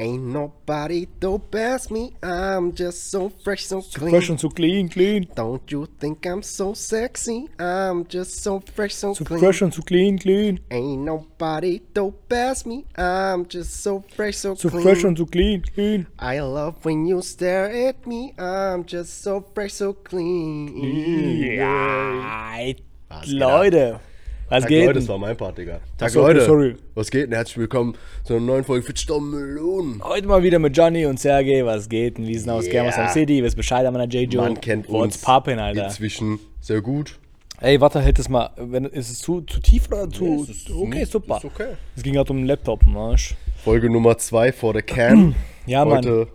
Ain't nobody to pass me, I'm just so fresh, so clean. Fresh und so clean, clean. Don't you think I'm so sexy? I'm just so fresh, so, So clean. fresh und so clean, clean. Ain't nobody to pass me, I'm just so fresh, so, So clean. fresh und so clean, clean. I love when you stare at me, I'm just so fresh, so clean. Geht Leute. Was Tag geht? Leute, das war mein Part, Digga. Tag so, okay, Leute. sorry. Was geht denn? Herzlich willkommen zu einer neuen Folge Fitstamm Melonen. Heute mal wieder mit Johnny und Sergej. Was geht? denn? Wir sind aus Yeah. Germersheim City. Ihr wisst Bescheid an meiner J-Jo. Man kennt What's uns poppin', Alter? inzwischen sehr gut. Ey, warte, hält das mal. Wenn, ist es zu, zu tief oder zu. Nee, ist okay, nicht- super. ist okay. Es ging gerade um den Laptop, Marsch. Folge Nummer 2 vor der Can. Ja, Mann. Heute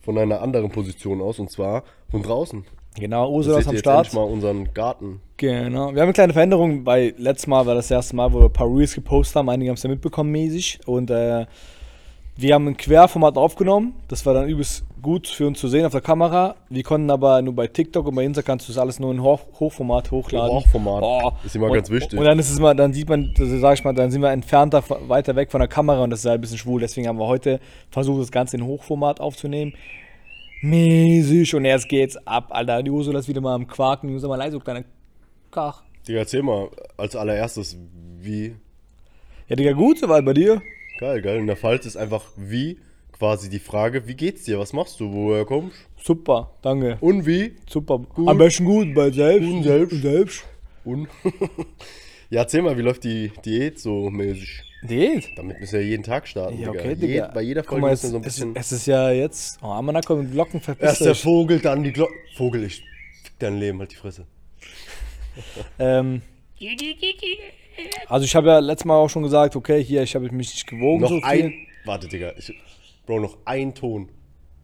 von einer anderen Position aus und zwar von draußen. Genau, Ursula ist am jetzt Start. endlich mal unseren Garten. Genau. Wir haben eine kleine Veränderung, weil letztes Mal war das erste Mal, wo wir ein paar Reels gepostet haben. Einige haben es ja mitbekommen mäßig. Und äh, wir haben ein Querformat aufgenommen. Das war dann übelst gut für uns zu sehen auf der Kamera. Wir konnten aber nur bei TikTok und bei Insta kannst du das alles nur in Hoch Hochformat hochladen. Hochformat. Oh. Ist immer und, ganz wichtig. Und dann ist es mal, dann sieht man, also sag ich mal, dann sind wir entfernter, weiter weg von der Kamera und das ist halt ein bisschen schwul. Deswegen haben wir heute versucht, das Ganze in Hochformat aufzunehmen. Mäßig. Und jetzt geht's ab, Alter. Die Ursula ist wieder mal am Quaken. Die Ursula mal leise, du kleiner Kach. Digga, erzähl mal als allererstes, wie. Ja, Digga, gut soweit bei dir. Geil, geil. In der Pfalz ist einfach wie quasi die Frage, wie geht's dir? Was machst du? Woher kommst Super, danke. Und wie? Super. Am besten gut bei selbst. Und selbst. Und selbst. Und? ja, erzähl mal, wie läuft die Diät so mäßig? Diät. Damit müssen wir jeden Tag starten, Ja, Digga. okay, Je- Digga. bei jeder Folge mal, müssen es, wir so ein es, bisschen. es ist ja jetzt. Oh, Amanako mit Glocken verpisst Erst der. Vogel, dann die Glocke. Vogel, ich fick dein Leben, halt die Fresse. Ähm, also ich habe ja letztes Mal auch schon gesagt, okay, hier, ich habe mich nicht gewogen Noch so viel. ein. Warte, Digga. Ich, Bro, noch ein Ton.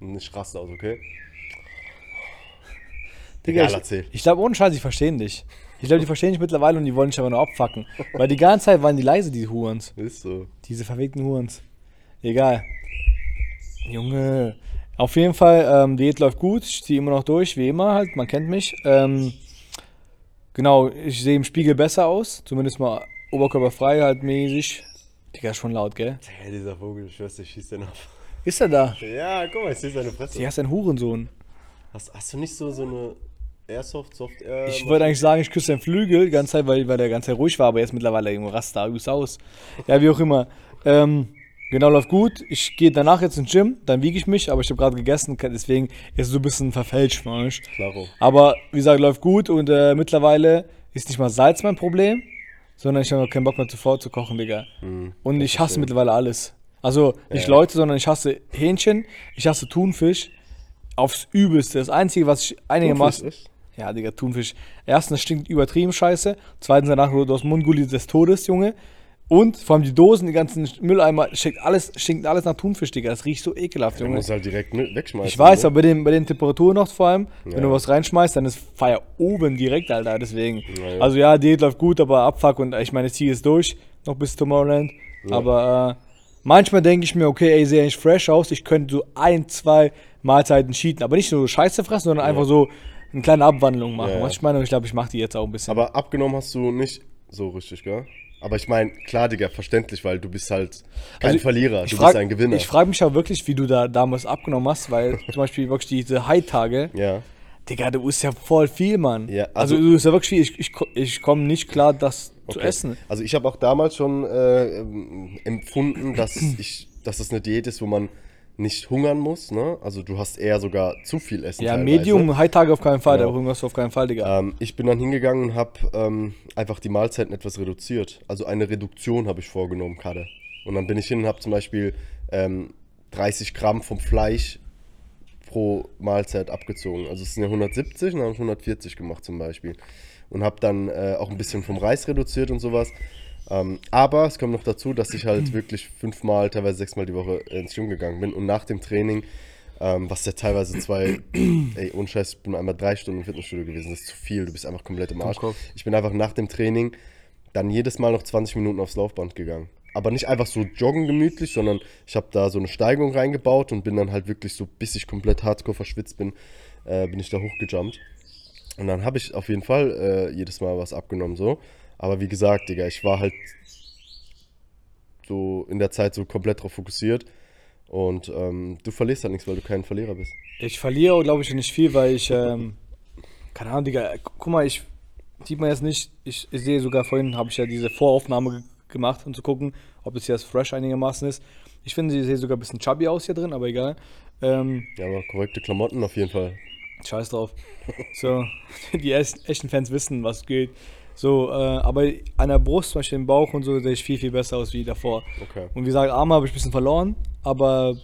Und ich raste aus, okay? Digga, Egal, ich, ich glaube, ohne Scheiß, die verstehen dich. Ich glaube, die verstehen dich mittlerweile und die wollen dich aber nur abfacken. Weil die ganze Zeit waren die leise, die Hurens. Ist so. Diese verwegten Hurens. Egal. Junge. Auf jeden Fall, ähm, Diät läuft gut. Ich ziehe immer noch durch, wie immer halt. Man kennt mich. Ähm, genau, ich sehe im Spiegel besser aus. Zumindest mal oberkörperfrei halt mäßig. Digga, schon laut, gell? Hey, dieser Vogel, ich schwör's, dir, schießt den ab. Ist er da? Ja, guck mal, ich sehe seine Fresse. Die hast ein Hurensohn. Hast, hast du nicht so, so eine Airsoft, Soft Air? Ich wollte eigentlich sagen, ich küsse den Flügel die ganze Zeit, weil, weil der ganze Zeit ruhig war, aber jetzt mittlerweile irgendwo rast da übelst aus. Ja, wie auch immer. Ähm, genau, läuft gut. Ich gehe danach jetzt ins Gym, dann wiege ich mich, aber ich habe gerade gegessen, deswegen ist es so ein bisschen verfälscht, man. Klaro. Aber wie gesagt, läuft gut und äh, mittlerweile ist nicht mal Salz mein Problem, sondern ich habe auch keinen Bock mehr zuvor zu kochen, Digga. und ich hasse mittlerweile alles. Also nicht Ja. Leute, sondern ich hasse Hähnchen, ich hasse Thunfisch aufs Übelste. Das Einzige, was ich einigermaßen... Thunfisch Ja, Digga, Thunfisch. Erstens, stinkt übertrieben scheiße. Zweitens, danach wurde aus dem Mundgulli des Todes, Junge. Und vor allem die Dosen, die ganzen Mülleimer, stinkt alles, stinkt alles nach Thunfisch, Digga. Das riecht so ekelhaft, Du Junge. musst halt direkt wegschmeißen. Ich weiß, ne? aber bei den, bei den Temperaturen noch vor allem, wenn Ja. du was reinschmeißt, dann ist Feier oben direkt, Alter. Deswegen. Ja, ja. Also ja, Diät läuft gut, aber Abfuck und ich meine, ich ziehe es durch, noch bis Tomorrowland. Aber äh, manchmal denke ich mir, okay, ey, sehe ich fresh aus, ich könnte so ein, zwei Mahlzeiten cheaten. Aber nicht nur so Scheiße fressen, sondern einfach so eine kleine Abwandlung machen. Ja, ja. Was ich meine, ich glaube, ich mache die jetzt auch ein bisschen. Aber abgenommen hast du nicht so richtig, gell? Aber ich meine, klar, Digga, verständlich, weil du bist halt kein Also, Verlierer, du frag- bist ein Gewinner. Ich frage mich auch wirklich, wie du da damals abgenommen hast, weil zum Beispiel wirklich diese High-Tage, ja. Digga, du isst ja voll viel, Mann. Ja, also, also- du isst ja wirklich viel. Ich, ich, ich komme nicht klar, das zu Okay. essen. Also ich habe auch damals schon äh, ähm, empfunden, dass ich, dass das eine Diät ist, wo man nicht hungern muss, ne? Also du hast eher sogar zu viel Essen. Ja, teilweise. Medium, High-Tage auf keinen Fall, Genau. da hungerst du auf keinen Fall, Digga. Ähm, ich bin dann hingegangen und habe ähm, einfach die Mahlzeiten etwas reduziert. Also eine Reduktion habe ich vorgenommen, gerade. Und dann bin ich hin und habe zum Beispiel ähm, 30 Gramm vom Fleisch pro Mahlzeit abgezogen. Also es sind ja 170 und dann habe ich 140 gemacht zum Beispiel. Und habe dann äh, auch ein bisschen vom Reis reduziert und sowas. Ähm, aber es kommt noch dazu, dass ich halt wirklich fünfmal, teilweise sechsmal die Woche ins Gym gegangen bin. Und nach dem Training, ähm, was ja teilweise zwei, ey, ohne Scheiß, ich bin einmal drei Stunden im Fitnessstudio gewesen. Das ist zu viel, du bist einfach komplett im Arsch. Ich bin einfach nach dem Training dann jedes Mal noch 20 Minuten aufs Laufband gegangen. Aber nicht einfach so joggen gemütlich, sondern ich habe da so eine Steigung reingebaut und bin dann halt wirklich so, bis ich komplett hardcore verschwitzt bin, äh, bin ich da hochgejumpt. Und dann habe ich auf jeden Fall äh, jedes Mal was abgenommen so. Aber wie gesagt, Digga, ich war halt so in der Zeit so komplett drauf fokussiert. Und ähm, du verlierst halt nichts, weil du kein Verlierer bist. Ich verliere, glaube ich, nicht viel, weil ich, ähm, keine Ahnung, Digga, guck mal, ich, sieht man jetzt nicht, ich, ich sehe sogar vorhin, habe ich ja diese Voraufnahme ge gemacht, um zu gucken, ob es jetzt fresh einigermaßen ist. Ich finde, sie sieht sogar ein bisschen chubby aus hier drin, aber egal. Ähm, Ja, aber korrekte Klamotten auf jeden Fall. Scheiß drauf. So, die echt- echten Fans wissen, was geht. So, äh, aber an der Brust, zum Beispiel im Bauch und so, sehe ich viel, viel besser aus wie davor. Okay. Und wie gesagt, Arme habe ich ein bisschen verloren, aber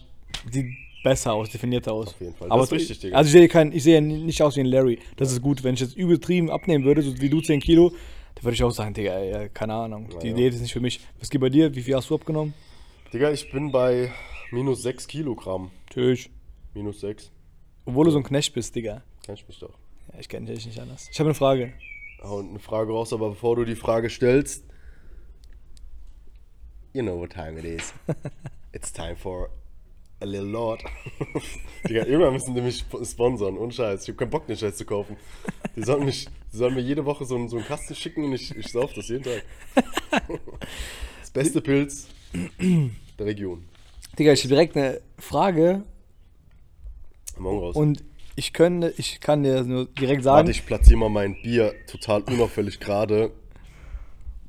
sieht besser aus, definierter aus. Auf jeden Fall. Aber Das ist richtig, Digga. Also ich sehe, kein, ich sehe nicht aus wie ein Larry. Das ist gut. Wenn ich jetzt übertrieben abnehmen würde, so wie du 10 Kilo, dann würde ich auch sagen, Digga, ey, keine Ahnung. Die Ja. Diät ist nicht für mich. Was geht bei dir? Wie viel hast du abgenommen? Digga, ich bin bei minus 6 Kilogramm. Natürlich. Minus 6. Obwohl du so ein Knecht bist, Digga. Kennst mich doch. Ja, ich kenne dich echt nicht anders. Ich habe eine Frage. Hau eine Frage raus, aber bevor du die Frage stellst, you know what time it is. It's time for a little Lord. Digga, irgendwann müssen die mich sp- sponsern, ohne Scheiß. Ich hab keinen Bock, den Scheiß zu kaufen. Die sollen, mich, die sollen mir jede Woche so, einen- so einen Kasten schicken und ich, ich sauf das jeden Tag. Das beste Pilz der Region. Digga, ich habe direkt eine Frage Morgen raus. und ich könnte, ich kann dir nur direkt sagen, Warte, ich platziere mal mein Bier total unauffällig gerade.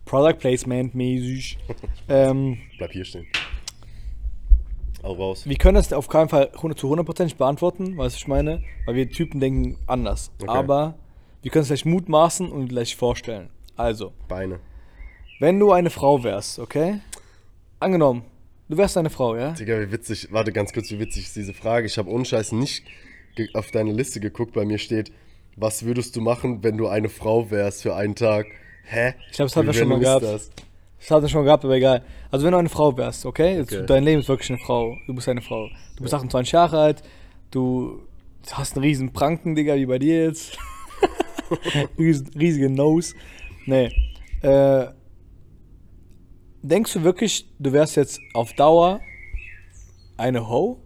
Product Placement mäßig. ähm, Bleib hier stehen. Auch raus. wir können das auf keinen Fall 100 zu 100% beantworten, weißt du, was ich meine? Weil wir Typen denken anders. Okay. Aber wir können es gleich mutmaßen und gleich vorstellen. Also, Beine. wenn du eine Frau wärst, okay? Angenommen, du wärst eine Frau, ja? Digga, wie witzig. Warte ganz kurz, wie witzig ist diese Frage. Ich habe ohne Scheiß nicht auf deine Liste geguckt. Bei mir steht, was würdest du machen, wenn du eine Frau wärst für einen Tag? Hä? Ich glaub, das hatten wir Wie schon mal gehabt. das? Das hatten wir schon gehabt, aber egal. Also wenn du eine Frau wärst, okay? Okay. Dein Leben ist wirklich eine Frau. Du bist eine Frau. Du bist 28 Jahre alt. Du hast einen riesen Pranken, Digga, wie bei dir jetzt. riesen, riesige Nose. Nee. Äh, denkst du wirklich, du wärst jetzt auf Dauer eine Ho?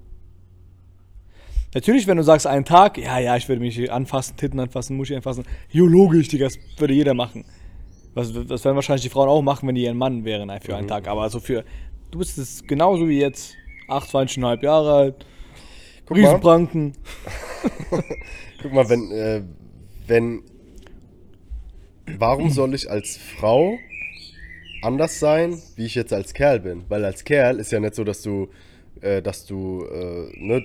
Natürlich, wenn du sagst, einen Tag, ja, ja, ich würde mich anfassen, Titten anfassen, Muschi anfassen. Jo, logisch, Digga, das würde jeder machen. Was, das werden wahrscheinlich die Frauen auch machen, wenn die ein Mann wären für Mhm. einen Tag. Aber so für, du bist es genauso wie jetzt, 28,5 Jahre alt, Guck mal, Riesenpranken. guck mal, wenn, äh, wenn, warum soll ich als Frau anders sein, wie ich jetzt als Kerl bin? Weil als Kerl ist ja nicht so, dass du, äh, dass du, äh, ne,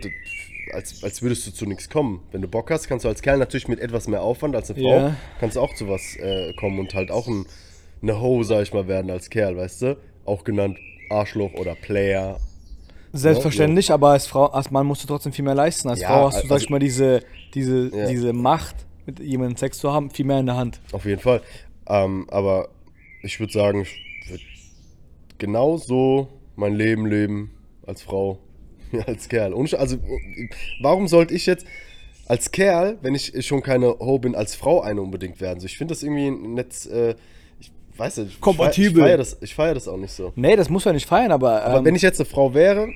als, als würdest du zu nichts kommen. Wenn du Bock hast, kannst du als Kerl natürlich mit etwas mehr Aufwand als eine Frau, Ja. kannst du auch zu was äh, kommen und halt auch ein, eine Ho, sag ich mal, werden als Kerl, weißt du? Auch genannt Arschloch oder Player. Selbstverständlich, aber als Frau, als Mann musst du trotzdem viel mehr leisten. Als Ja, Frau hast du, sag also- ich mal, diese, diese, Ja. diese Macht, mit jemandem Sex zu haben, viel mehr in der Hand. Auf jeden Fall. Ähm, aber ich würde sagen, ich würde genauso mein Leben leben als Frau, als Kerl. Und also, warum sollte ich jetzt als Kerl, wenn ich schon keine Ho bin, als Frau eine unbedingt werden? So, ich finde das irgendwie nicht, äh, ich weiß nicht, ich Kompatibel. Ich feiere das, ich feier das auch nicht so. Nee, das muss man nicht feiern, aber. Aber ähm, wenn ich jetzt eine Frau wäre,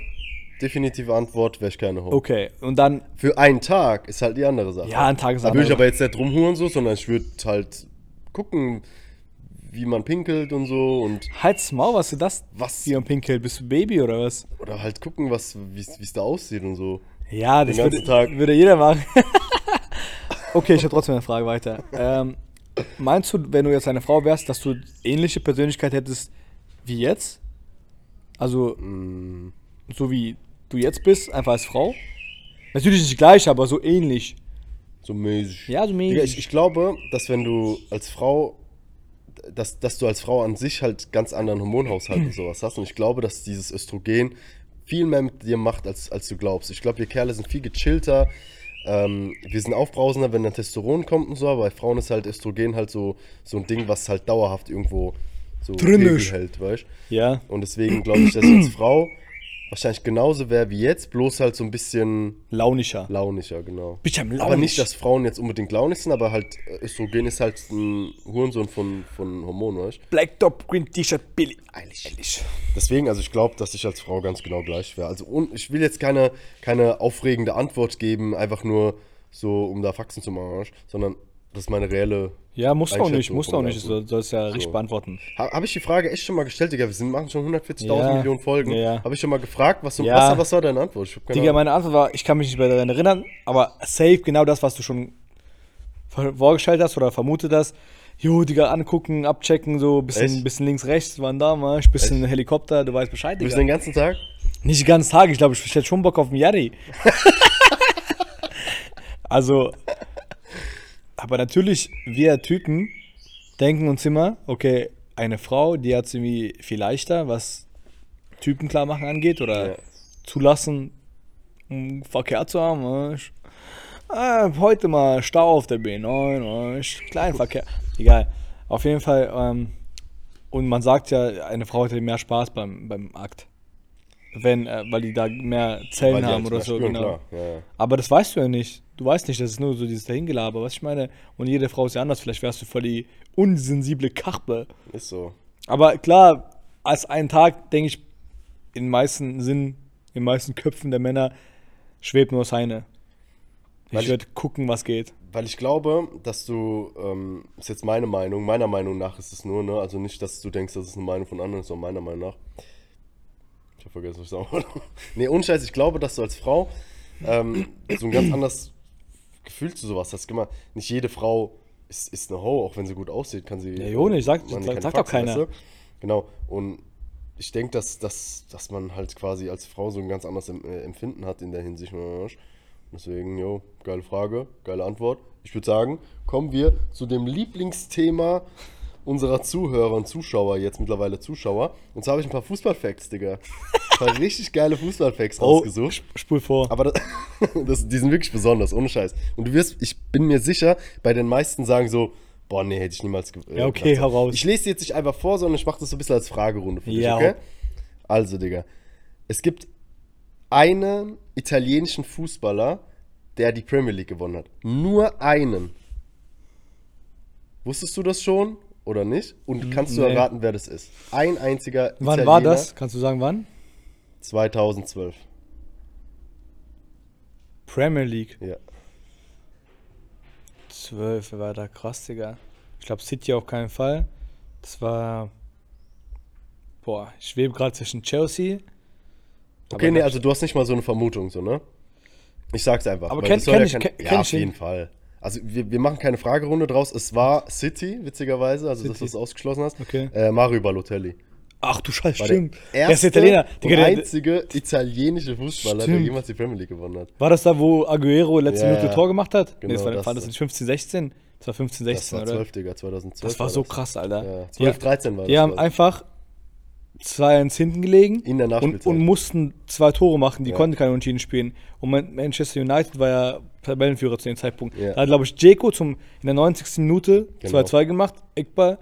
definitive Antwort, wäre ich keine Ho. Okay, und dann, Für einen Tag ist halt die andere Sache. ja, ein Tag ist Da würde ich aber jetzt nicht rumhuren so, sondern ich würde halt gucken, wie man pinkelt und so und Halt's Maul, was ist das? Was? Wie man pinkelt, bist du Baby oder was? oder halt gucken, was wie es da aussieht und so. Ja, das Den ganzen würde, Tag. würde jeder machen. okay, ich habe trotzdem eine Frage weiter. Ähm, meinst du, wenn du jetzt eine Frau wärst, dass du ähnliche Persönlichkeit hättest wie jetzt? Also, Mm, so wie du jetzt bist, einfach als Frau? Natürlich nicht gleich, aber so ähnlich. so mäßig. Ja, so Digga, mäßig. ich, ich glaube, dass wenn du als Frau dass, dass du als Frau an sich halt ganz anderen Hormonhaushalt und sowas hast. Und ich glaube, dass dieses Östrogen viel mehr mit dir macht, als, als du glaubst. Ich glaube, wir Kerle sind viel gechillter. Ähm, wir sind aufbrausender, wenn dann Testosteron kommt und so, aber bei Frauen ist halt Östrogen halt so, so ein Ding, was halt dauerhaft irgendwo so Drin hält, weißt Ja. Und deswegen glaube ich, dass als Frau wahrscheinlich genauso wäre wie jetzt, bloß halt so ein bisschen Launischer. launischer, genau. Ja launisch. Aber nicht, dass Frauen jetzt unbedingt launisch sind, aber halt äh, Östrogen ist halt ein Hurensohn von, von Hormonen, weißt du? Black Top, Green T-Shirt, Billy. Eilish. Deswegen, also ich glaube, dass ich als Frau ganz genau gleich wäre. Also und ich will jetzt keine, keine aufregende Antwort geben, einfach nur so, um da Faxen zu machen, sondern Das ist meine reelle. Ja, musst du auch nicht, musst auch nicht. Du sollst ja richtig So. beantworten. Ha, Habe ich die Frage echt schon mal gestellt, Digga? Wir sind, machen schon 140.000 Ja. Millionen Folgen. Ja. Habe ich schon mal gefragt, was, du, Ja. was, was war deine Antwort? Ich Digga, Ahnung. meine Antwort war, ich kann mich nicht mehr daran erinnern, aber safe genau das, was du schon vor- vorgestellt hast oder vermutet hast. Jo, Digga, angucken, abchecken, so bisschen, Echt? bisschen links, rechts, waren da mal, bisschen Helikopter, du weißt Bescheid, Du bist Digga. den ganzen Tag? Nicht den ganzen Tag, ich glaube, ich hätte schon Bock auf einen Yari. also, aber natürlich, wir Typen denken uns immer, okay, eine Frau, die hat es irgendwie viel leichter, was Typen klar machen angeht oder Ja. zulassen, um Verkehr zu haben. Ah, heute mal Stau auf der B9, weißt. Kleinverkehr. Egal. Auf jeden Fall, ähm, und man sagt ja, eine Frau hätte mehr Spaß beim, beim Akt. Wenn, äh, weil die da mehr Zellen haben oder so, spüren, genau. Ja, ja. Aber das weißt du ja nicht. Du weißt nicht, das ist nur so dieses Dahingelaber, was ich meine. Und jede Frau ist ja anders. Vielleicht wärst du voll die unsensible Kachbe. Ist so. Aber klar, als einen Tag, denke ich, in den meisten Sinn, in den meisten Köpfen der Männer schwebt nur seine. Weil Ich ich- würde gucken, was geht. Weil ich glaube, dass du, ähm, ist jetzt meine Meinung, meiner Meinung nach ist es nur, ne? Also nicht, dass du denkst, dass es eine Meinung von anderen ist, sondern meiner Meinung nach. Ich hab vergessen, was ich sagen wollte. Nee, ohne Scheiß, ich glaube, dass du als Frau ähm, so ein ganz anderes Gefühl zu sowas hast. Mal, nicht jede Frau ist, ist eine Ho, auch wenn sie gut aussieht, kann sie. Ja, jo, nicht, sagt- man sagt- keine sagt doch Faxen, keiner. weißt du? Genau. Und ich denke, dass, dass, dass man halt quasi als Frau so ein ganz anderes äh, Empfinden hat in der Hinsicht. Deswegen, jo, geile Frage, geile Antwort. Ich würde sagen, kommen wir zu dem Lieblingsthema unserer Zuhörer und Zuschauer, jetzt mittlerweile Zuschauer. Und zwar habe ich ein paar Fußballfacts, Digga. Ein paar richtig geile Fußballfacts Oh, rausgesucht. sp- spul vor. Aber das, das, die sind wirklich besonders, ohne Scheiß. Und du wirst, ich bin mir sicher, bei den meisten sagen so, boah, nee, hätte ich niemals äh, Ja, okay, gedacht. hau raus. Ich lese jetzt nicht einfach vor, sondern ich mache das so ein bisschen als Fragerunde für Ja, dich, okay? Also, Digga, es gibt einen italienischen Fußballer, der die Premier League gewonnen hat. Nur einen. Wusstest du das schon oder nicht? Und kannst du nee. erraten, wer das ist? Ein einziger wann Italiener. war das? Kannst du sagen, wann? 2012. Premier League. Ja. 12, wer war da krass, Digga. Ich glaube, City auf keinen Fall. Das war. Boah, ich schwebe gerade zwischen Chelsea. Okay, nee, also du hast nicht mal so eine Vermutung, so, ne? Ich sag's einfach. Aber kenn- kenn ja ich- kenn- Ja, kenn auf ich jeden Fall. Also wir, wir machen keine Fragerunde draus. Es war City, witzigerweise, also dass du City. es ausgeschlossen hast. Okay. Äh, Mario Balotelli. Ach du Scheiße, War stimmt. der Er erste Italiener. und Digga, der, einzige italienische Fußballer, der Stimmt. jemals die Premier League gewonnen hat. war das da, wo Aguero letzte Ja, Minute. Tor gemacht hat? nee, Genau, das war, das- war das nicht 15, 16? Das war 15, Das 16, war oder? 12, Digga, 2012. Das war so das. krass, Alter. Ja, Die- 12, 13 war Die das. haben glaub ich. einfach 2-1 hinten gelegen In der und, und mussten zwei Tore machen. Die Ja. konnten keine Unentschieden spielen. Und Man- Manchester United war ja Tabellenführer zu dem Zeitpunkt. Ja. Da hat, glaube ich, Jeko zum, in der 90. Minute Genau. 2-2 gemacht, Eckball.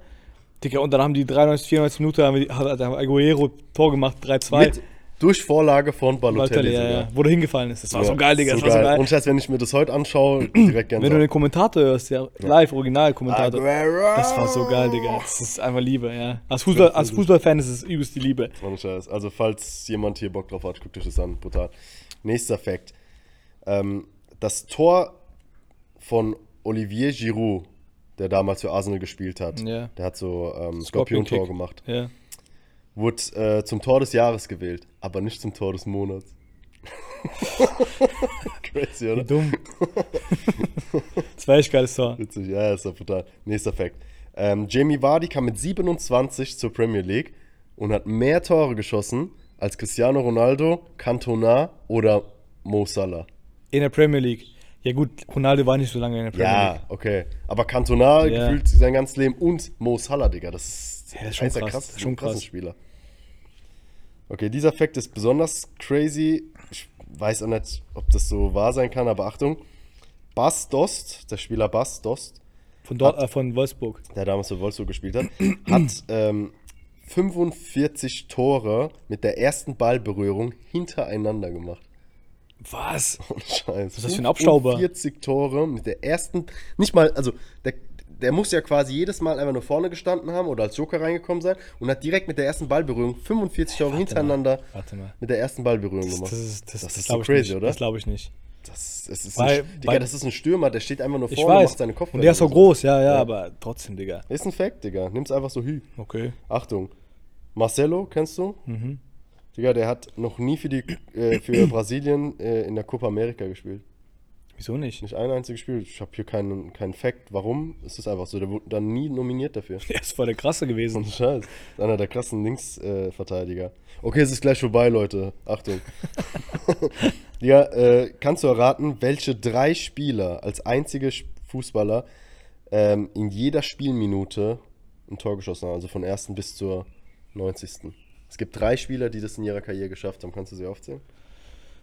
Digga, und dann haben die 93, 94 Minute, haben die, hat, hat Aguero Tor gemacht, 3-2. Mit, durch Vorlage von Balotelli, Balotelli, ja, ja, wo der hingefallen ist. Das war Ja, so geil, Digga. das war so geil. Und Scheiß, wenn ich mir das heute anschaue, direkt gerne Wenn du den Kommentator hörst, der live, Original-Kommentator. Das war so geil, Digga. Das ist einfach Liebe, ja. Als, Fußball, als Fußballfan ist es übelst die Liebe. Ohne Scheiß. Also, falls jemand hier Bock drauf hat, guckt euch das an. Brutal. Nächster Fakt. Ähm, das Tor von Olivier Giroud, der damals für Arsenal gespielt hat, Ja. der hat so ähm, Skorpion-Tor gemacht, Ja. wurde äh, zum Tor des Jahres gewählt, aber nicht zum Tor des Monats. Crazy, Wie oder? dumm. das war echt geiles Tor. Witzig, ja, ist doch brutal. Nächster Fakt. Ähm, Jamie Vardy kam mit 27 zur Premier League und hat mehr Tore geschossen als Cristiano Ronaldo, Cantona oder Mo Salah. In der Premier League. Ja gut, Ronaldo war nicht so lange in der Premier League. Ja, okay. Aber Cantona Ja. gefühlt sein ganzes Leben und Mo Salah, Digga. Das ist, Ja, das ist schon krass, krass, das ist schon krass. Spieler. Okay, dieser Fakt ist besonders crazy. Ich weiß auch nicht, ob das so wahr sein kann, aber Achtung. Bas Dost, der Spieler Bas Dost, Von, dort, äh, von Wolfsburg. der damals für Wolfsburg gespielt hat, hat ähm, 45 Tore mit der ersten Ballberührung hintereinander gemacht. Was? Ohne Scheiß. Was ist das für ein Abstauber? 40 Tore mit der ersten, nicht mal, also der, der muss ja quasi jedes Mal einfach nur vorne gestanden haben oder als Joker reingekommen sein und hat direkt mit der ersten Ballberührung 45 Tore hintereinander Warte mal. mit der ersten Ballberührung Das, gemacht. das ist, das, Das ist so crazy, nicht. oder? Das glaube ich nicht. Das, das ist Weil- ein, Digga, weil- das ist ein Stürmer, der steht einfach nur vorne und weiß. macht seine Kopfbälle. Und der ist so groß, ja, ja, Ja. aber trotzdem, Digga. Ist ein Fact, Digga. Nimm's einfach so hü. Okay. Achtung. Marcelo, kennst du? Mhm. Digga, der hat noch nie für, die, äh, für Brasilien äh, in der Copa America gespielt. Wieso nicht? Nicht ein einziges Spiel. Ich habe hier keinen, keinen Fact. Warum? Es ist einfach so. Der wurde dann nie nominiert dafür. Der ist voll der krasse gewesen. Scheiß. Einer der krassen Linksverteidiger. Äh, okay, es ist gleich vorbei, Leute. Achtung. ja, äh, kannst du erraten, welche drei Spieler als einzige Fußballer ähm, in jeder Spielminute ein Tor geschossen haben? Also von ersten bis zur 90. Es gibt drei Spieler, die das in ihrer Karriere geschafft haben. Kannst du sie aufzählen?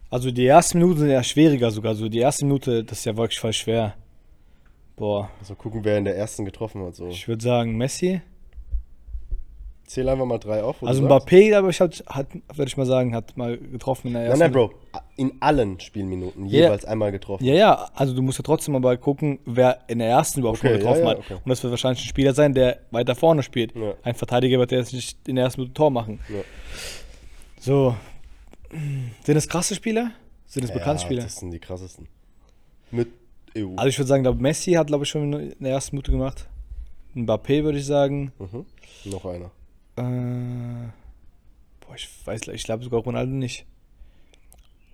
Also die ersten Minuten sind ja schwieriger sogar. So die erste Minute, das ist ja wirklich voll schwer. Boah, Also gucken, wer in der ersten getroffen hat. So. ich würde sagen Messi. Zähl einfach mal drei auf. Also. Mbappé, glaube ich, hat, hat würde ich mal sagen, hat mal getroffen in der Nein, ersten. nein, Bro. In allen Spielminuten Ja. jeweils einmal getroffen. Ja, ja, also du musst ja trotzdem aber gucken, wer in der ersten überhaupt schon Okay, getroffen ja, ja, hat. okay. Und das wird wahrscheinlich ein Spieler sein, der weiter vorne spielt. Ja. Ein Verteidiger wird jetzt nicht in der ersten Minute Tor machen. So. Sind das krasse Spieler? Sind das bekannte Spieler? Das sind die krassesten. Mit EU. Also ich würde sagen, Messi hat, glaube ich, schon in der ersten Minute gemacht. Mbappé würde ich sagen. mhm. Noch einer. Äh, boah, ich weiß, ich glaube sogar Ronaldo nicht.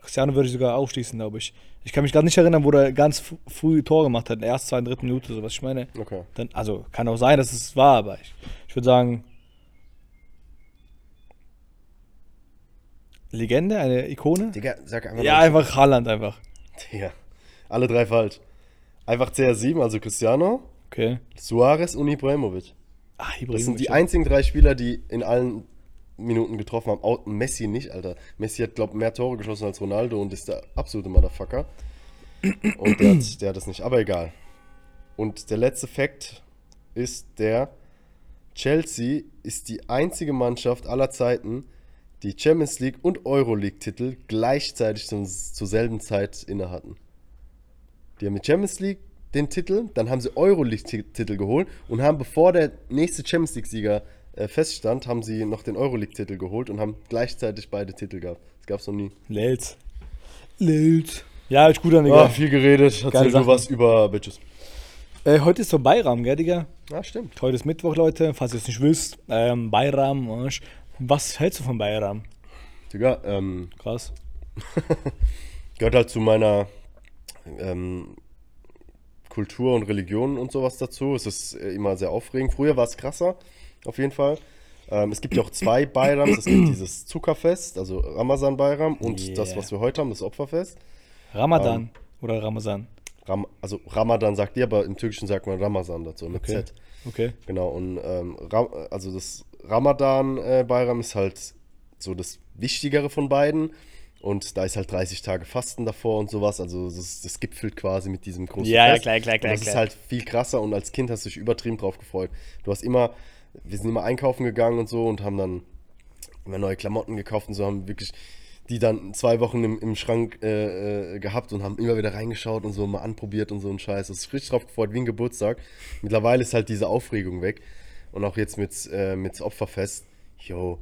Cristiano würde ich sogar ausschließen, glaube ich. Ich kann mich gerade nicht erinnern, wo der ganz früh Tor gemacht hat, in der ersten, zweiten, dritten Minute, so was ich meine. Okay. Dann, also kann auch sein, dass es war, aber ich, ich würde sagen, Legende, eine Ikone? Digga, sag einfach Ja, einfach Haaland einfach. Digga. Alle drei falsch. Einfach CR7, also Cristiano, Okay. Suarez und Ibrahimovic. Ah, Das sind die einzigen drei Spieler, die in allen Minuten getroffen haben. Au- Messi nicht, Alter. Messi hat, glaub mehr Tore geschossen als Ronaldo und ist der absolute Motherfucker. Und der hat, der hat das nicht. Aber egal. Und der letzte Fakt ist der: Chelsea ist die einzige Mannschaft aller Zeiten, die Champions League und Euroleague-Titel gleichzeitig zum, zur selben Zeit inne hatten. Die haben die Champions League den Titel, dann haben sie Euroleague-Titel geholt und haben, bevor der nächste Champions League-Sieger äh, feststand, haben sie noch den Euroleague-Titel geholt und haben gleichzeitig beide Titel gehabt. Das gab es noch nie. Lels. Lels. Ja, ist gut an, Digga. Ah, viel geredet. Erzähl du was über Bitches. Äh, heute ist so Bayram, gell, Digga? Ja, stimmt. Heute ist Mittwoch, Leute, falls ihr es nicht wisst. Ähm, Bayram, Arsch. Was hältst du von Bayram? Digga, ähm, Krass. gehört halt zu meiner ähm, Kultur und Religion und sowas dazu. Es ist äh, immer sehr aufregend. Früher war es krasser, auf jeden Fall. Ähm, es gibt ja auch zwei Bayrams. Es gibt dieses Zuckerfest, also Ramazan Bayram und Yeah. das, was wir heute haben, das Opferfest. Ramadan Ähm, oder Ramazan? Ram also Ramadan sagt ihr, aber im Türkischen sagt man Ramazan dazu, mit Okay. Z. Okay. Genau, und ähm, also das Ramadan-Bayram ist halt so das Wichtigere von beiden. Und da ist halt 30 Tage Fasten davor und sowas. Also das, das gipfelt quasi mit diesem großen Ja, ja, Fest. klar, klar, Und klar, das ist klar. halt viel krasser und als Kind hast du dich übertrieben drauf gefreut. Du hast immer, wir sind immer einkaufen gegangen und so und haben dann immer neue Klamotten gekauft und so, haben wirklich die dann zwei Wochen im, im Schrank äh, äh, gehabt und haben immer wieder reingeschaut und so mal anprobiert und so ein Scheiß. Das ist richtig drauf gefreut, wie ein Geburtstag. Mittlerweile ist halt diese Aufregung weg. Und auch jetzt mit, äh, mit Opferfest, yo,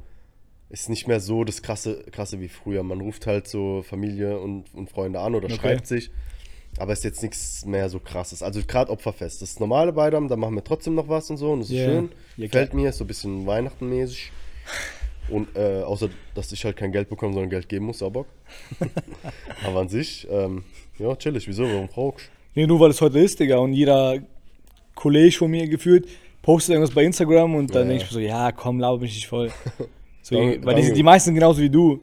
ist nicht mehr so das krasse, krasse wie früher. Man ruft halt so Familie und, und Freunde an oder Okay. schreibt sich. Aber ist jetzt nichts mehr so krasses. Also gerade Opferfest. Das normale Beidam, da machen wir trotzdem noch was und so. Und das ist Ja. schön. Ja, Gefällt klar. mir, ist so ein bisschen Weihnachtenmäßig. Und äh, außer, dass ich halt kein Geld bekomme, sondern Geld geben muss, Bock. Aber an sich, ähm, ja, chillig. Wieso? Warum fragst Nee, nur weil es heute ist, Digga. Und jeder Kollege von mir gefühlt postet irgendwas bei Instagram und dann Ja, denke ich mir so, ja, komm, laber mich nicht voll. So, Danke- weil die, die meisten genauso wie du.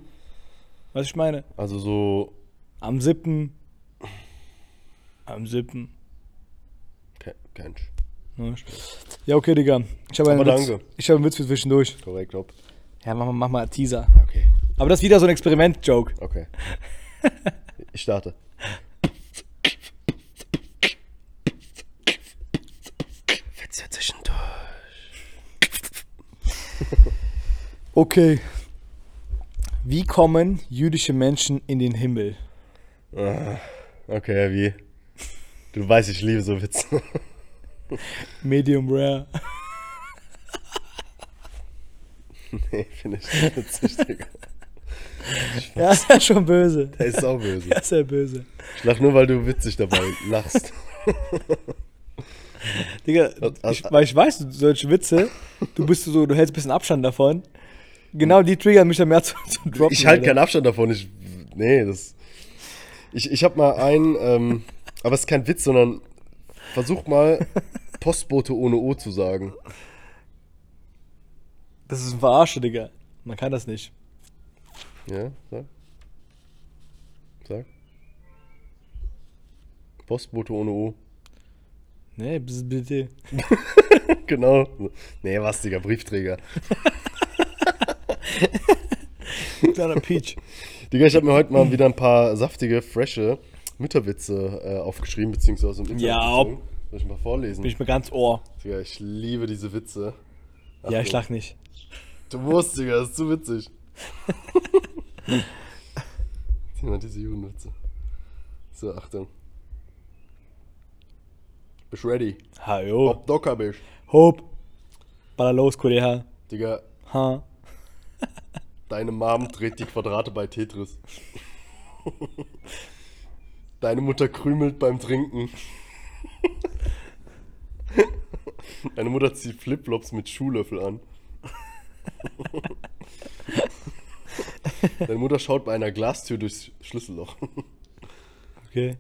Was ich meine? Also so, Am siebten. Am siebten. ke- kein Sch-? Ja, okay, Digga. Ich habe einen, Witz- ich hab einen Witz für zwischendurch. korrekt, ob. Ja, mach mal, mach mal Teaser. Ja, okay, Aber das ist wieder so ein Experiment-Joke. okay. Ich starte. Okay. Wie kommen jüdische Menschen in den Himmel? Ah, Okay, wie? Du weißt, ich liebe so Witze. Medium rare. nee, finde ich nicht witzig, Digga. Ja, ist ja schon böse. Der ist auch böse. Ja, ist ja böse. Ich lach nur, weil du witzig dabei lachst. Digga, ich, weil ich weiß, solche Witze, du bist so, du hältst ein bisschen Abstand davon. Genau die triggern mich dann mehr zu, zu droppen. Ich halte keinen Abstand davon. Ich, nee, das. Ich, ich habe mal einen, ähm, aber es ist kein Witz, sondern versuch mal Postbote ohne O zu sagen. Das ist ein Verarsche, Digga. Man kann das nicht. Ja, sag. Sag. Postbote ohne O. Nee, bitte. Genau. Nee, was, Digga, Briefträger. Kleiner Peach. Digga, ich habe mir heute mal wieder ein paar saftige, frische Mütterwitze äh, aufgeschrieben, beziehungsweise im Internet. Ja, gezogen. Soll ich mal vorlesen? Bin ich mir ganz ohr. Digga, ich liebe diese Witze. Ja, ich lach nicht. Du musst, Digga, das ist zu witzig. Zieh mal diese Jugendwitze. So, Achtung. Bist ready? Ha, jo. Ob Docker bist. Hopp. Baller los, Kollege. Digga, Ha. Deine Mom dreht die Quadrate bei Tetris. Deine Mutter krümelt beim Trinken. Deine Mutter zieht Flipflops mit Schuhlöffel an. Deine Mutter schaut bei einer Glastür durchs Schlüsselloch. Okay.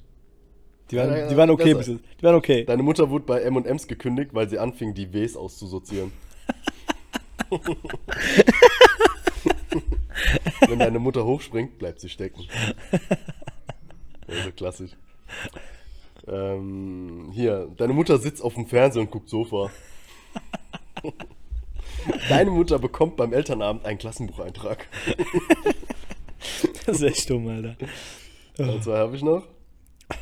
Die waren, Ja, die waren okay, bis Die waren okay. Deine Mutter wurde bei M&M's gekündigt, weil sie anfing, die Ws auszusortieren. Wenn deine Mutter hochspringt, bleibt sie stecken. Also klassisch. Ähm, hier, deine Mutter sitzt auf dem Fernseher und guckt Sofa. Deine Mutter bekommt beim Elternabend einen Klassenbucheintrag. Das ist echt dumm, Alter. Und zwei habe ich noch.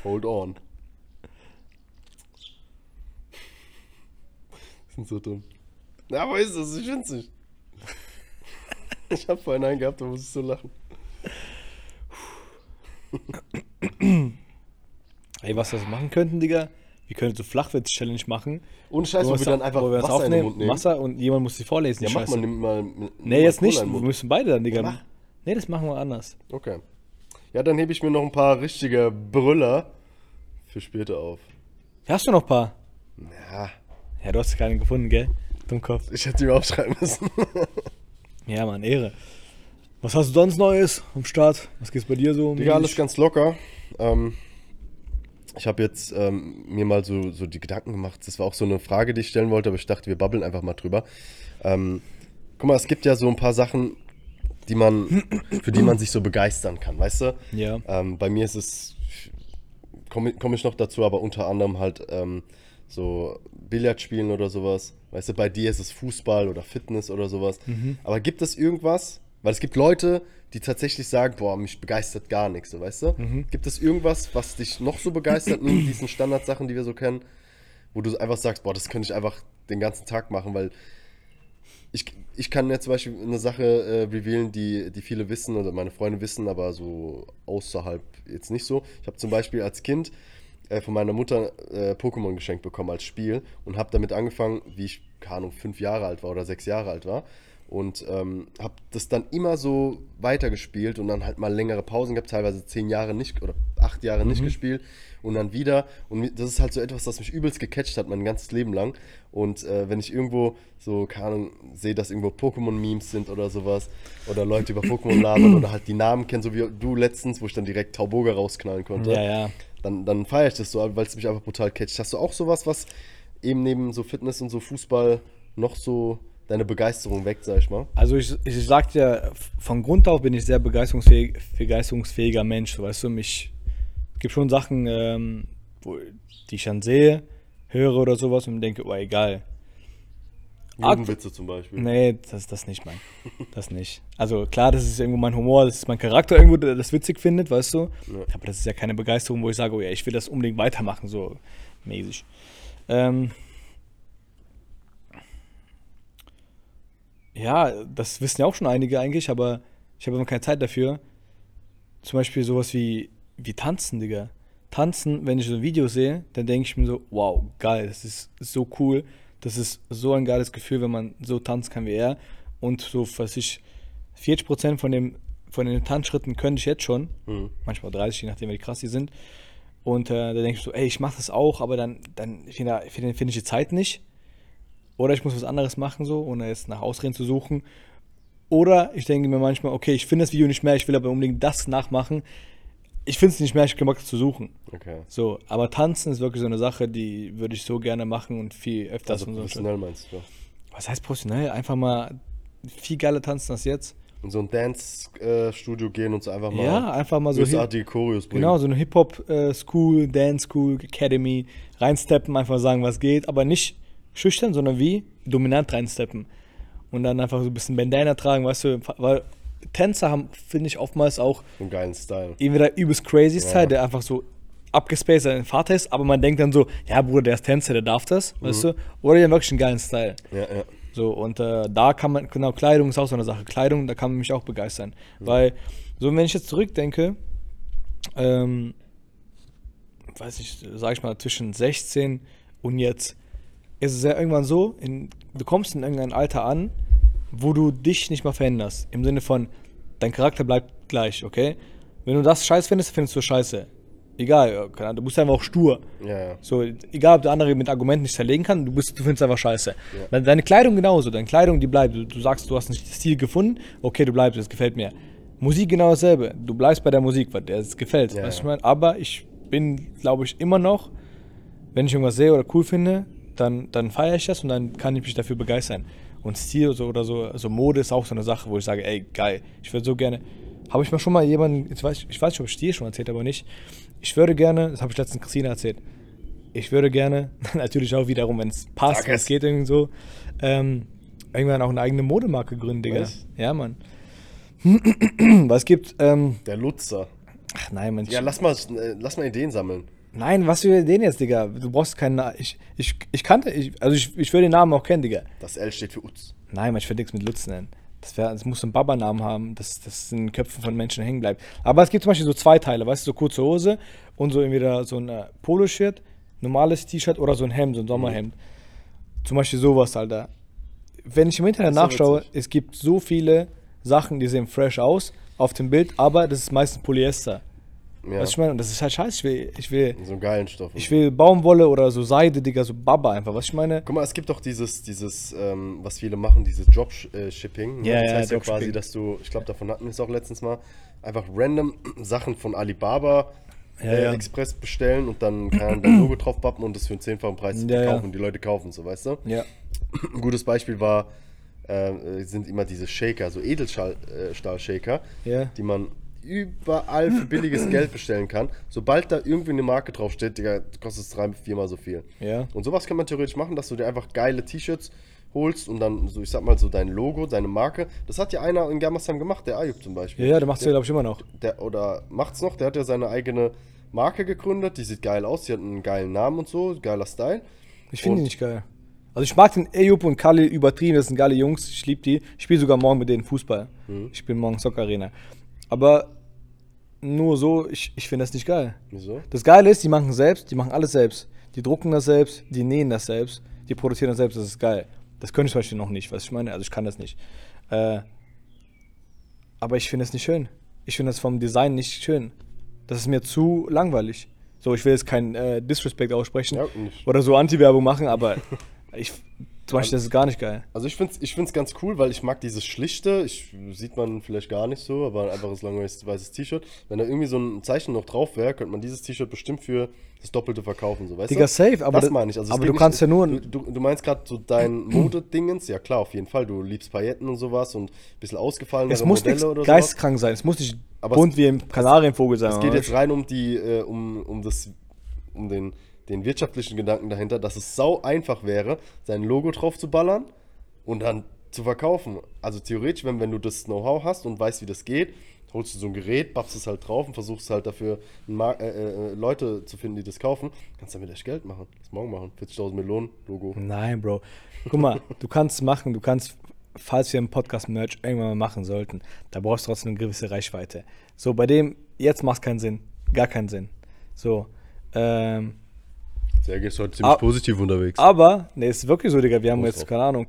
Hold on. Die sind so dumm. Na, aber ist das? Ich find's nicht. Ich hab vorhin einen gehabt, da muss ich so lachen. Ey, was wir so machen könnten, Digga? Wir könnten so Flachwitz-Challenge machen. Ohne Scheiß, wo wir dann einfach wo wir Wasser in den aufnehmen, Mund nehmen. Wasser und jemand muss sie vorlesen. Ja, die mach Scheiße. mal, nimm mal. nimm Nee, jetzt nicht. Wir müssen beide dann, Digga. mach. Nee, das machen wir anders. Okay. Ja, dann hebe ich mir noch ein paar richtige Brüller für später auf. Hast du noch ein paar? Ja, Ja, du hast keinen gefunden, gell? Dummkopf. ich hätte die mir aufschreiben müssen. Ja, Mann, Ehre. Was hast du sonst Neues am Start? Was geht's bei dir so? Digga, alles ganz locker. Ähm, ich habe jetzt ähm, mir mal so, so die Gedanken gemacht. Das war auch so eine Frage, die ich stellen wollte, aber ich dachte, wir babbeln einfach mal drüber. Ähm, guck mal, es gibt ja so ein paar Sachen, die man, für die man sich so begeistern kann, weißt du? Ja. Ähm, bei mir ist es, komme komm ich noch dazu, aber unter anderem halt ähm, so Billardspielen oder sowas. Weißt du, bei dir ist es Fußball oder Fitness oder sowas. Aber gibt es irgendwas, weil es gibt Leute, die tatsächlich sagen, boah, mich begeistert gar nichts, so weißt du? Gibt es irgendwas, was dich noch so begeistert neben diesen Standardsachen, die wir so kennen, wo du einfach sagst, boah, das könnte ich einfach den ganzen Tag machen, weil ich, ich kann ja zum Beispiel eine Sache äh, revealen, die, die viele wissen oder meine Freunde wissen, aber so außerhalb jetzt nicht so. Ich habe zum Beispiel als Kind äh, von meiner Mutter äh, Pokémon geschenkt bekommen als Spiel und habe damit angefangen, wie ich, keine Ahnung, fünf Jahre alt war oder sechs Jahre alt war. Und ähm, habe das dann immer so weitergespielt und dann halt mal längere Pausen gehabt, teilweise zehn Jahre nicht oder acht Jahre nicht gespielt und dann wieder. Und das ist halt so etwas, das mich übelst gecatcht hat, mein ganzes Leben lang. Und äh, wenn ich irgendwo so, keine Ahnung, sehe, dass irgendwo Pokémon-Memes sind oder sowas oder Leute über Pokémon labern oder halt die Namen kennen, so wie du letztens, wo ich dann direkt Tauboga rausknallen konnte Ja, ja. Dann, dann feiere ich das so, weil es mich einfach brutal catcht. Hast du auch sowas, was eben neben so Fitness und so Fußball noch so deine Begeisterung weckt, sag ich mal? Also ich, ich sag dir, von Grund auf bin ich sehr begeisterungsfähig, begeisterungsfähiger Mensch. Weißt du, mich gibt schon Sachen, ähm, wo, die ich dann sehe, höre oder sowas und denke, oh egal. Jugendwitze zum Beispiel. Nee, das das nicht mein. Das nicht. Also klar, das ist irgendwo mein Humor, das ist mein Charakter irgendwo, der das witzig findet, weißt du. Ja. Aber das ist ja keine Begeisterung, wo ich sage, oh ja, ich will das unbedingt weitermachen, so mäßig. Ähm, ja, das wissen ja auch schon einige eigentlich, aber ich habe immer keine Zeit dafür. Zum Beispiel sowas wie, wie Tanzen, Digga. Tanzen, wenn ich so ein Video sehe, dann denke ich mir so, wow, geil, das ist so cool. Das ist so ein geiles Gefühl, wenn man so tanzen kann wie er. Und so, was ich, 40% von dem von den Tanzschritten könnte ich jetzt schon, Mhm. manchmal 30, je nachdem, wie krass die sind. Und äh, da denke ich so, ey, ich mache das auch, aber dann, dann finde find, find ich die Zeit nicht. Oder ich muss was anderes machen, so, ohne jetzt nach Ausreden zu suchen. Oder ich denke mir manchmal, okay, ich finde das Video nicht mehr, ich will aber unbedingt das nachmachen. Ich finde es nicht mehr, das zu suchen. Okay. So, aber tanzen ist wirklich so eine Sache, die würde ich so gerne machen und viel öfters Also und so. professionell meinst du? Was heißt professionell? Einfach mal viel geiler tanzen als jetzt. In so ein Dance-Studio gehen und so einfach mal ja, einfach mal so. Bösartige Choreos bringen. Genau, so eine Hip-Hop-School, Dance-School, Academy, reinsteppen, einfach sagen, was geht, aber nicht schüchtern, sondern wie dominant reinsteppen. Und dann einfach so ein bisschen Bandana tragen, weißt du, weil Tänzer haben, finde ich, oftmals auch einen geilen Style. entweder übelst crazy Style, Ja. der einfach so abgespaced sein Vater ist, aber man denkt dann so, ja Bruder, der ist Tänzer, der darf das, weißt du? Oder die haben wirklich einen geilen Style. Ja, ja. So, und äh, da kann man, genau, Kleidung ist auch so eine Sache. Kleidung, da kann man mich auch begeistern. Weil, so, wenn ich jetzt zurückdenke, ähm, weiß ich, sag ich mal, zwischen 16 und jetzt, ist es ja irgendwann so, in, du kommst in irgendein Alter an, wo du dich nicht mehr veränderst. Im Sinne von, dein Charakter bleibt gleich, okay? Wenn du das scheiße findest, findest du scheiße. Egal, ja, Ahnung, du bist einfach auch stur. Ja, ja. So, egal ob der andere mit Argumenten nicht zerlegen kann, du, bist, du findest einfach scheiße. Deine- Deine Kleidung genauso, deine Kleidung, die bleibt. Du, du sagst, du hast einen Stil gefunden, okay, du bleibst, das gefällt mir. Musik genau dasselbe. Du bleibst bei der Musik, weil dir es gefällt. Ja, weißt du, ja. ich mein? Aber ich bin, glaube ich, immer noch, wenn ich irgendwas sehe oder cool finde, dann, dann feiere ich das und dann kann ich mich dafür begeistern. Und Stil so, oder so, so Mode ist auch so eine Sache, wo ich sage, ey, geil, ich würde so gerne. Habe ich mal schon mal jemanden, ich weiß, ich weiß nicht, ob ich dir schon erzählt habe, aber nicht. Ich würde gerne, das habe ich letztens Christina erzählt, ich würde gerne, natürlich auch wiederum, wenn es passt, wenn es. geht irgendwie so, ähm, irgendwann auch eine eigene Modemarke gründen, Digga. Was? Ja, Mann. Es gibt, ähm, Der Lutzer. ach nein, Mensch. Ja, lass mal, äh, lass mal Ideen sammeln. Nein, was für den jetzt, Digga? Du brauchst keinen Namen. Ich, ich, ich kannte, ich, also ich, ich würde den Namen auch kennen, Digga. Das L steht für Uz. Nein, man, ich würde nichts mit Lutz nennen. Das, wär, das muss so einen Baba-Namen haben, dass das in den Köpfen von Menschen hängen bleibt. Aber es gibt zum Beispiel so zwei Teile, weißt du, so kurze Hose und so entweder so ein äh, Poloshirt, normales T-Shirt oder so ein Hemd, so ein Sommerhemd. Zum Beispiel sowas, Alter. Wenn ich im Internet nachschaue, witzig. es gibt so viele Sachen, die sehen fresh aus auf dem Bild, aber das ist meistens Polyester. Ja. Weißt du, ich meine, und das ist halt scheiße. Ich will, ich will, so einen geilen Stoff. ich will Baumwolle oder so Seide, Digga, so Baba einfach. Was ich meine? Guck mal, es gibt doch dieses, dieses, ähm, was viele machen, dieses Dropshipping. Ja, das ja, heißt ja quasi, dass du, ich glaube, davon hatten wir es auch letztens mal, einfach random Sachen von Alibaba Ja, äh, ja. Express bestellen und dann kann man dein Logo drauf pappen und das für einen zehnfachen Preis Ja, verkaufen und die Leute kaufen, so weißt du? Ja. Ein gutes Beispiel war, äh, sind immer diese Shaker, so Edelstahl-Shaker, Ja. die man überall für billiges Geld bestellen kann. Sobald da irgendwie eine Marke draufsteht, Digga, kostet es drei, viermal so viel. Ja. Und sowas kann man theoretisch machen, dass du dir einfach geile T-Shirts holst und dann so, ich sag mal, so dein Logo, deine Marke. Das hat ja einer in Germersheim gemacht, der Ayub zum Beispiel. Ja, ja, der macht's ja, glaube ich, immer noch. Der, oder macht's noch, der hat ja seine eigene Marke gegründet, die sieht geil aus, die hat einen geilen Namen und so, geiler Style. Ich finde die nicht geil. Also ich mag den Eyup und Khalil übertrieben, das sind geile Jungs, ich liebe die. Ich spiele sogar morgen mit denen Fußball. Mhm. Ich spiele morgen Soccer Arena. Aber nur so, ich, ich finde das nicht geil. Wieso? Das Geile ist, die machen selbst, die machen alles selbst. Die drucken das selbst, die nähen das selbst, die produzieren das selbst, das ist geil. Das könnte ich zum Beispiel noch nicht, was ich meine, also ich kann das nicht. Äh, aber ich finde es nicht schön. Ich finde das vom Design nicht schön. Das ist mir zu langweilig. So, ich will jetzt keinen äh, Disrespect aussprechen Ja, oder so Anti-Werbung machen, aber ich, zum Beispiel, das ist gar nicht geil. Also ich find's, ich find's ganz cool, weil ich mag dieses Schlichte, ich, sieht man vielleicht gar nicht so, aber ein einfaches langweiliges weißes T-Shirt. Wenn da irgendwie so ein Zeichen noch drauf wäre, könnte man dieses T-Shirt bestimmt für das Doppelte verkaufen, so weißt Digga, du? safe, aber das da- meine ich. Also es aber du kannst ja nur- Du, du, meinst gerade so dein Modedingens, ja klar, auf jeden Fall. Du liebst Pailletten und sowas und ein bisschen ausgefallenere Es muss Modelle oder sowas. geisteskrank sein, es muss nicht Aber bunt es- wie ein Kanarienvogel sein. Es geht jetzt rein um die, äh, um, um das, um den, den wirtschaftlichen Gedanken dahinter, dass es sau einfach wäre, sein Logo drauf zu ballern und dann zu verkaufen. Also theoretisch, wenn, wenn du das Know-how hast und weißt, wie das geht, holst du so ein Gerät, pappst es halt drauf und versuchst halt dafür ein Mar äh, äh, Leute zu finden, die das kaufen, kannst damit echt Geld machen. Das morgen machen. 40.000 Millionen Logo. Nein, Bro. Guck mal, du kannst machen, du kannst, falls wir einen Podcast-Merch irgendwann mal machen sollten, da brauchst du trotzdem eine gewisse Reichweite. So, bei dem, jetzt macht es keinen Sinn. Gar keinen Sinn. So, ähm, Sergej ist heute ziemlich Ah. positiv unterwegs. aber, ne, ist wirklich so, Digga, wir haben Muss jetzt, auch. keine Ahnung,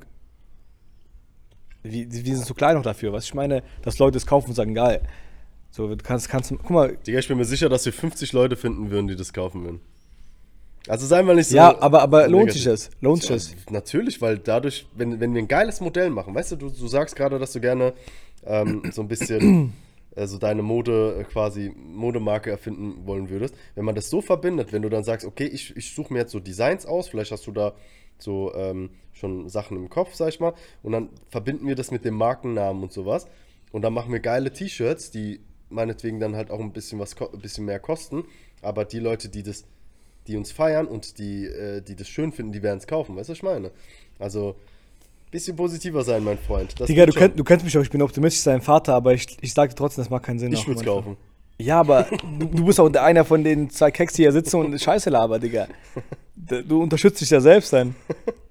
wir, wir sind zu klein noch dafür. Was ich meine, dass Leute es kaufen und sagen, geil. So, du kannst, kannst, guck mal, Digga, ich bin mir sicher, dass wir 50 Leute finden würden, die das kaufen würden. Also seien wir nicht so. ja, aber, aber lohnt sich das? Lohnt sich das? Natürlich, weil dadurch, wenn, wenn wir ein geiles Modell machen, weißt du, du, du sagst gerade, dass du gerne ähm, so ein bisschen äh, so deine Mode äh, quasi, Modemarke erfinden wollen würdest. Wenn man das so verbindet, wenn du dann sagst, okay, ich, ich suche mir jetzt so Designs aus, vielleicht hast du da so ähm, schon Sachen im Kopf, sag ich mal, und dann verbinden wir das mit dem Markennamen und sowas. Und dann machen wir geile T-Shirts, die meinetwegen dann halt auch ein bisschen was ein bisschen mehr kosten. Aber die Leute, die das, die uns feiern und die, äh, die das schön finden, die werden es kaufen, weißt du, was ich meine? Also, bisschen positiver sein, mein Freund. Das Digga, du, kenn, du kennst mich auch, ich bin optimistisch, dein Vater, aber ich, ich sage trotzdem, das macht keinen Sinn. ich würde es kaufen. Ja, aber du, du bist auch einer von den zwei Keks, die hier sitzen und Scheiße labern, Digga. Du unterstützt dich ja selbst dann.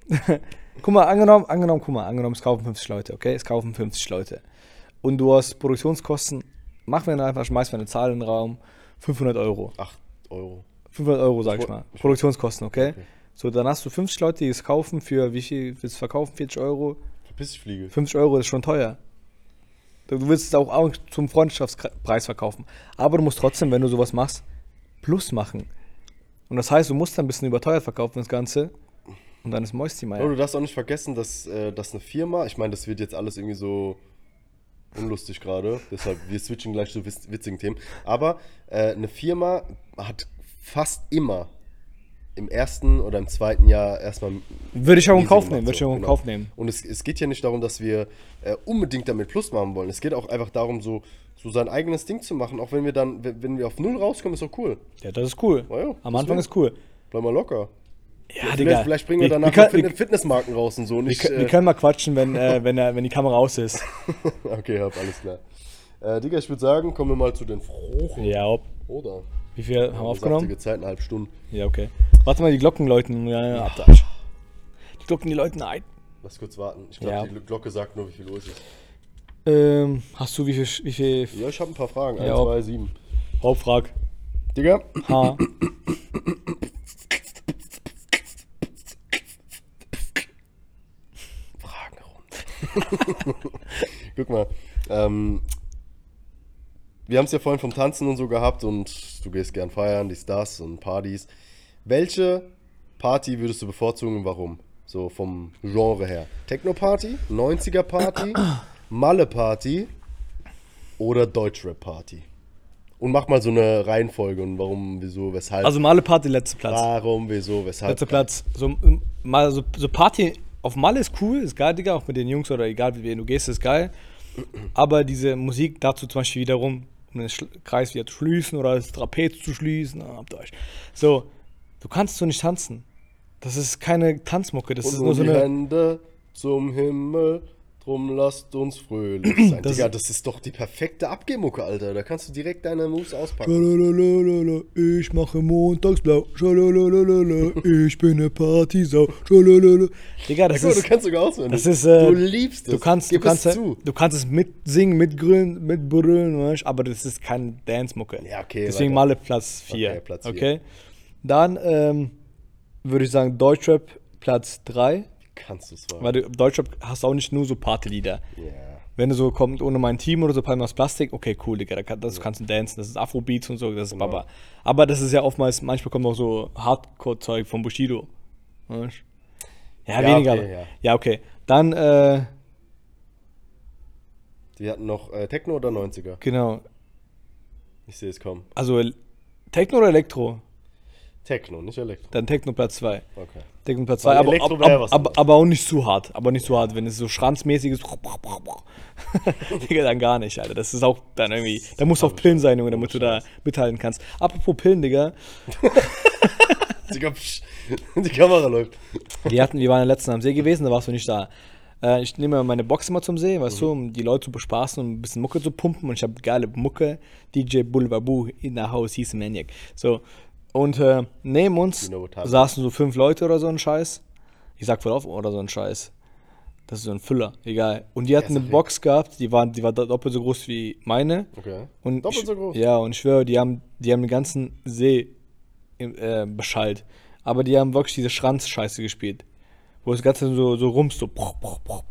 guck mal, angenommen, angenommen, guck mal, angenommen, es kaufen 50 Leute, okay? Es kaufen 50 Leute. Und du hast Produktionskosten, mach mir einfach, schmeiß mir eine Zahl in den Raum, 500 Euro. 8 Euro. 500 Euro, sag ich wo- mal. ich- Produktionskosten, okay? Okay. So, dann hast du 50 Leute, die es kaufen für, wie viel willst du verkaufen? 40 Euro? Verpiss dich, Fliege. 50 Euro ist schon teuer. Du willst es auch, zum Freundschaftspreis verkaufen. Aber du musst trotzdem, wenn du sowas machst, Plus machen. Und das heißt, du musst dann ein bisschen überteuert verkaufen, das Ganze. Und dann ist Moisty Aber du darfst auch nicht vergessen, dass, äh, dass eine Firma, ich meine, das wird jetzt alles irgendwie so unlustig gerade, deshalb wir switchen gleich zu witz- witzigen Themen. Aber äh, eine Firma hat fast immer im ersten oder im zweiten Jahr erstmal. Würde ich auch in Kauf nehmen, würde ich auch in genau. Kauf nehmen. Und es, es geht ja nicht darum, dass wir äh, unbedingt damit Plus machen wollen. Es geht auch einfach darum, so, so sein eigenes Ding zu machen. Auch wenn wir dann, wenn wir auf Null rauskommen, ist doch cool. Ja, das ist cool. Ja, ja, Am Anfang deswegen. ist cool. Bleib mal locker. Ja, Vielleicht, vielleicht bringen wir danach wir, können, Fit- Fitnessmarken raus und so. wir, Nicht, wir, wir äh, können mal quatschen, wenn, äh, wenn, wenn die Kamera aus ist. Okay, hab, alles klar. Äh, Digga, ich würde sagen, kommen wir mal zu den Frochen. Ja, ob. Oder? Wie viel haben wir aufgenommen? Saftige Zeit, eine halbe Stunde. Ja, okay. Warte mal, die Glocken läuten. Ja, ja, Abwasch. Die Glocken, die läuten ein. Lass kurz warten. Ich glaube, Ja. die Glocke sagt nur, wie viel Uhr es ist. Ähm, hast du wie viel, wie viel Ja, ich habe ein paar Fragen. 1, Ja, 2, 7. Hauptfrag? Digga, H. Fragenrunde. Guck mal. Ähm, wir haben es ja vorhin vom Tanzen und so gehabt und du gehst gern feiern, dies, das und Partys. Welche Party würdest du bevorzugen und warum? So vom Genre her. Techno-Party, 90er-Party, Malle-Party oder Deutschrap-Party? Und mach mal so eine Reihenfolge und warum, wieso, weshalb. Also Male Party, letzter Platz. warum, wieso, weshalb. Letzter Platz. So, ähm, mal so, so Party auf Malle ist cool, ist geil, Digga, auch mit den Jungs oder egal, wie du gehst, ist geil. Aber diese Musik dazu zum Beispiel wiederum, um den Kreis wieder zu schließen oder das Trapez zu schließen, ah, habt ihr euch. So, du kannst so nicht tanzen. Das ist keine Tanzmucke, das Und ist nur so eine. Hände zum Himmel, drum lasst uns fröhlich sein. Das- Digga, das ist doch die perfekte Abgehmucke, Alter. Da kannst du direkt deine Moves auspacken. Ich mache montagsblau. Ich bin eine Partysau. Digga, das Guck mal, du ist. kannst sogar auswendig. Das ist, äh, du liebst es. Du kannst, Gib du kannst, es zu. du kannst es mitsingen, mitgrölen, mitbrüllen, weißt, aber das ist kein Dance-Mucke. Ja, okay, Deswegen weiter. Male Platz 4. Okay, Platz vier. Okay. Dann ähm, würde ich sagen Deutschrap Platz 3. Kannst du es Weil du Deutschrap hast auch nicht nur so Partylieder. Ja. Wenn du so kommt ohne mein Team oder so Palmen aus Plastik, okay, cool, Digga, kann, das kannst du dancen, das ist Afrobeats und so, das ist Genau. Baba. Aber das ist ja oftmals, manchmal kommt auch so Hardcore-Zeug von Bushido. Weißt? Ja, Ja, weniger. okay, ja. ja, okay. Dann, äh, Die hatten noch äh, Techno oder 90er? genau, Ich sehe es kommen. also Techno oder Elektro? Techno, nicht Elektro. Dann Techno Platz 2. Okay. Techno Platz Weil 2, aber, ab, ab, was aber, auch nicht zu hart. Aber nicht zu hart, wenn es so schranzmäßig ist. Digga, dann gar nicht, Alter. Das ist auch dann irgendwie. Da musst du auf Pillen sein, Junge, damit du da mithalten kannst. Apropos Pillen, Digga. Digga, die Kamera läuft. Wir, hatten, wir waren ja letztens am See gewesen, da warst du nicht da. Äh, ich nehme meine Box immer zum See, weißt Mhm. du, um die Leute zu bespaßen und ein bisschen Mucke zu pumpen. Und ich habe geile Mucke. DJ Bulbabu in der House, hieß Maniac. So. Und äh, neben uns saßen so fünf Leute oder so ein Scheiß. Ich sag voll auf, oder so ein Scheiß. Das ist so ein Füller, egal. Und die hatten eine okay. Box gehabt, die war, die war doppelt so groß wie meine. Okay. Und Doppelt ich, so groß. Ja, und ich schwöre, die haben, die haben den ganzen See im- äh, beschallt. Aber die haben wirklich diese Schranz-Scheiße gespielt. Wo das Ganze so, so rumst, so. Bruch, bruch, bruch.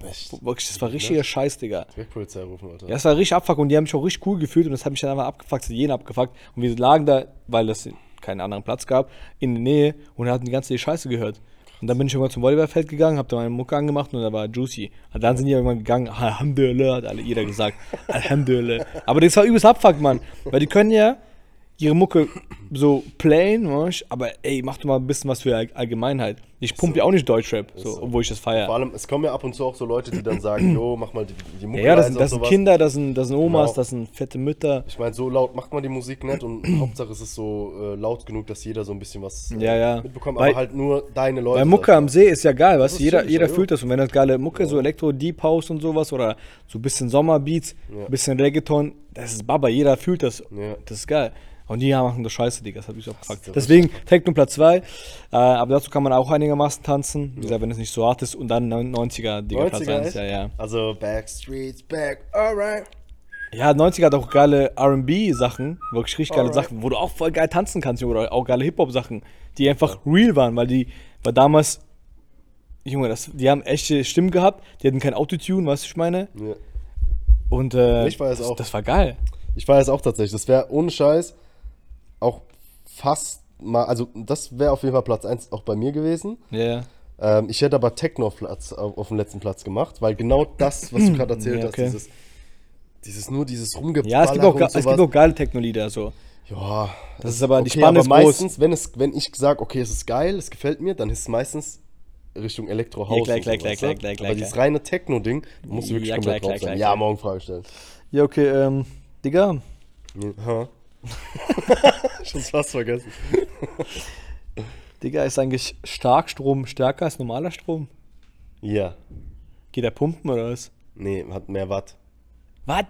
Wirklich, das war richtiger Scheiß, Digga. Polizei rufen, Alter. Ja, das war richtig abfuck und die haben mich auch richtig cool gefühlt und das hat mich dann einfach abgefuckt, zu jenen abgefuckt. Und wir lagen da, weil es keinen anderen Platz gab, in der Nähe und hatten die ganze Scheiße gehört. Und dann bin ich irgendwann zum Volleyballfeld gegangen, hab da meine Mucke angemacht und da war Juicy. Und dann sind die irgendwann gegangen, Alhamdulillah, hat alle jeder gesagt. Alhamdulillah. Aber das war übelst abfuck, Mann. Weil die können ja ihre Mucke so playen, weißt, aber ey, mach doch mal ein bisschen was für All- Allgemeinheit. Ich pumpe ja auch nicht Deutschrap, so, obwohl ich das Vor feiere. allem, es kommen ja ab und zu auch so Leute, die dann sagen, jo, mach mal die, die Mucke Ja, das, sind- das sind. Kinder, das sind, das sind Omas, Genau. das sind fette Mütter. Ich meine, so laut macht man die Musik nicht und Hauptsache es ist so äh, laut genug, dass jeder so ein bisschen was äh, Ja, ja. mitbekommt, Weil- aber halt nur deine Leute. Bei Mucke am See ist ja geil, weißt du, jeder, jeder ja, fühlt das. Und wenn das geile Mucke, so Elektro, Deep House und sowas oder so ein bisschen Sommerbeats, ein bisschen Reggaeton, das ist Baba, jeder fühlt das. Ja. Das ist geil. Und die machen das scheiße, Digga, das hab ich so abgefuckt. Deswegen Techno Platz 2, äh, aber dazu kann man auch einigermaßen tanzen, wie gesagt, wenn es nicht so hart ist. Und dann 90er, Digga, Platz 90er, 1, echt? ja, ja. Also Backstreets back, alright. Ja, 90er hat auch geile RB-Sachen, wirklich richtig geile Alright. Sachen, wo du auch voll geil tanzen kannst, Junge, oder auch geile Hip-Hop-Sachen, die einfach real waren, weil die, weil damals, Junge, das, die haben echte Stimmen gehabt, die hatten kein Autotune, weißt du, ich meine? Ja. Und äh, Ich weiß das, auch. das war geil. Ich weiß auch tatsächlich, das wäre ohne Scheiß fast mal, also das wäre auf jeden Fall Platz 1 auch bei mir gewesen. Ja, ja. Ähm, ich hätte aber Techno auf, Platz, auf, den letzten Platz gemacht, weil genau das, was du gerade erzählt Ja, okay. hast, dieses, dieses nur dieses Rumgeballer Ja, es gibt, auch, es gibt auch geile Techno-Lieder, so. Ja, Das ist aber, die okay, Spanne aber ist groß. meistens, wenn, es, wenn ich sage, okay, es ist geil, es gefällt mir, dann ist es meistens Richtung Elektro-Haus. Ja, klar, klar, klar, ja. klar, klar, Aber dieses reine Techno-Ding, musst du wirklich Ja, komplett klar, drauf klar, sein. Ja, morgen Frage stellen. Ja, okay, ähm, Digga, Ha. Schon fast vergessen. Digga, ist eigentlich Starkstrom stärker als normaler Strom? Ja. Geht der pumpen oder was? Nee, hat mehr Watt. Was?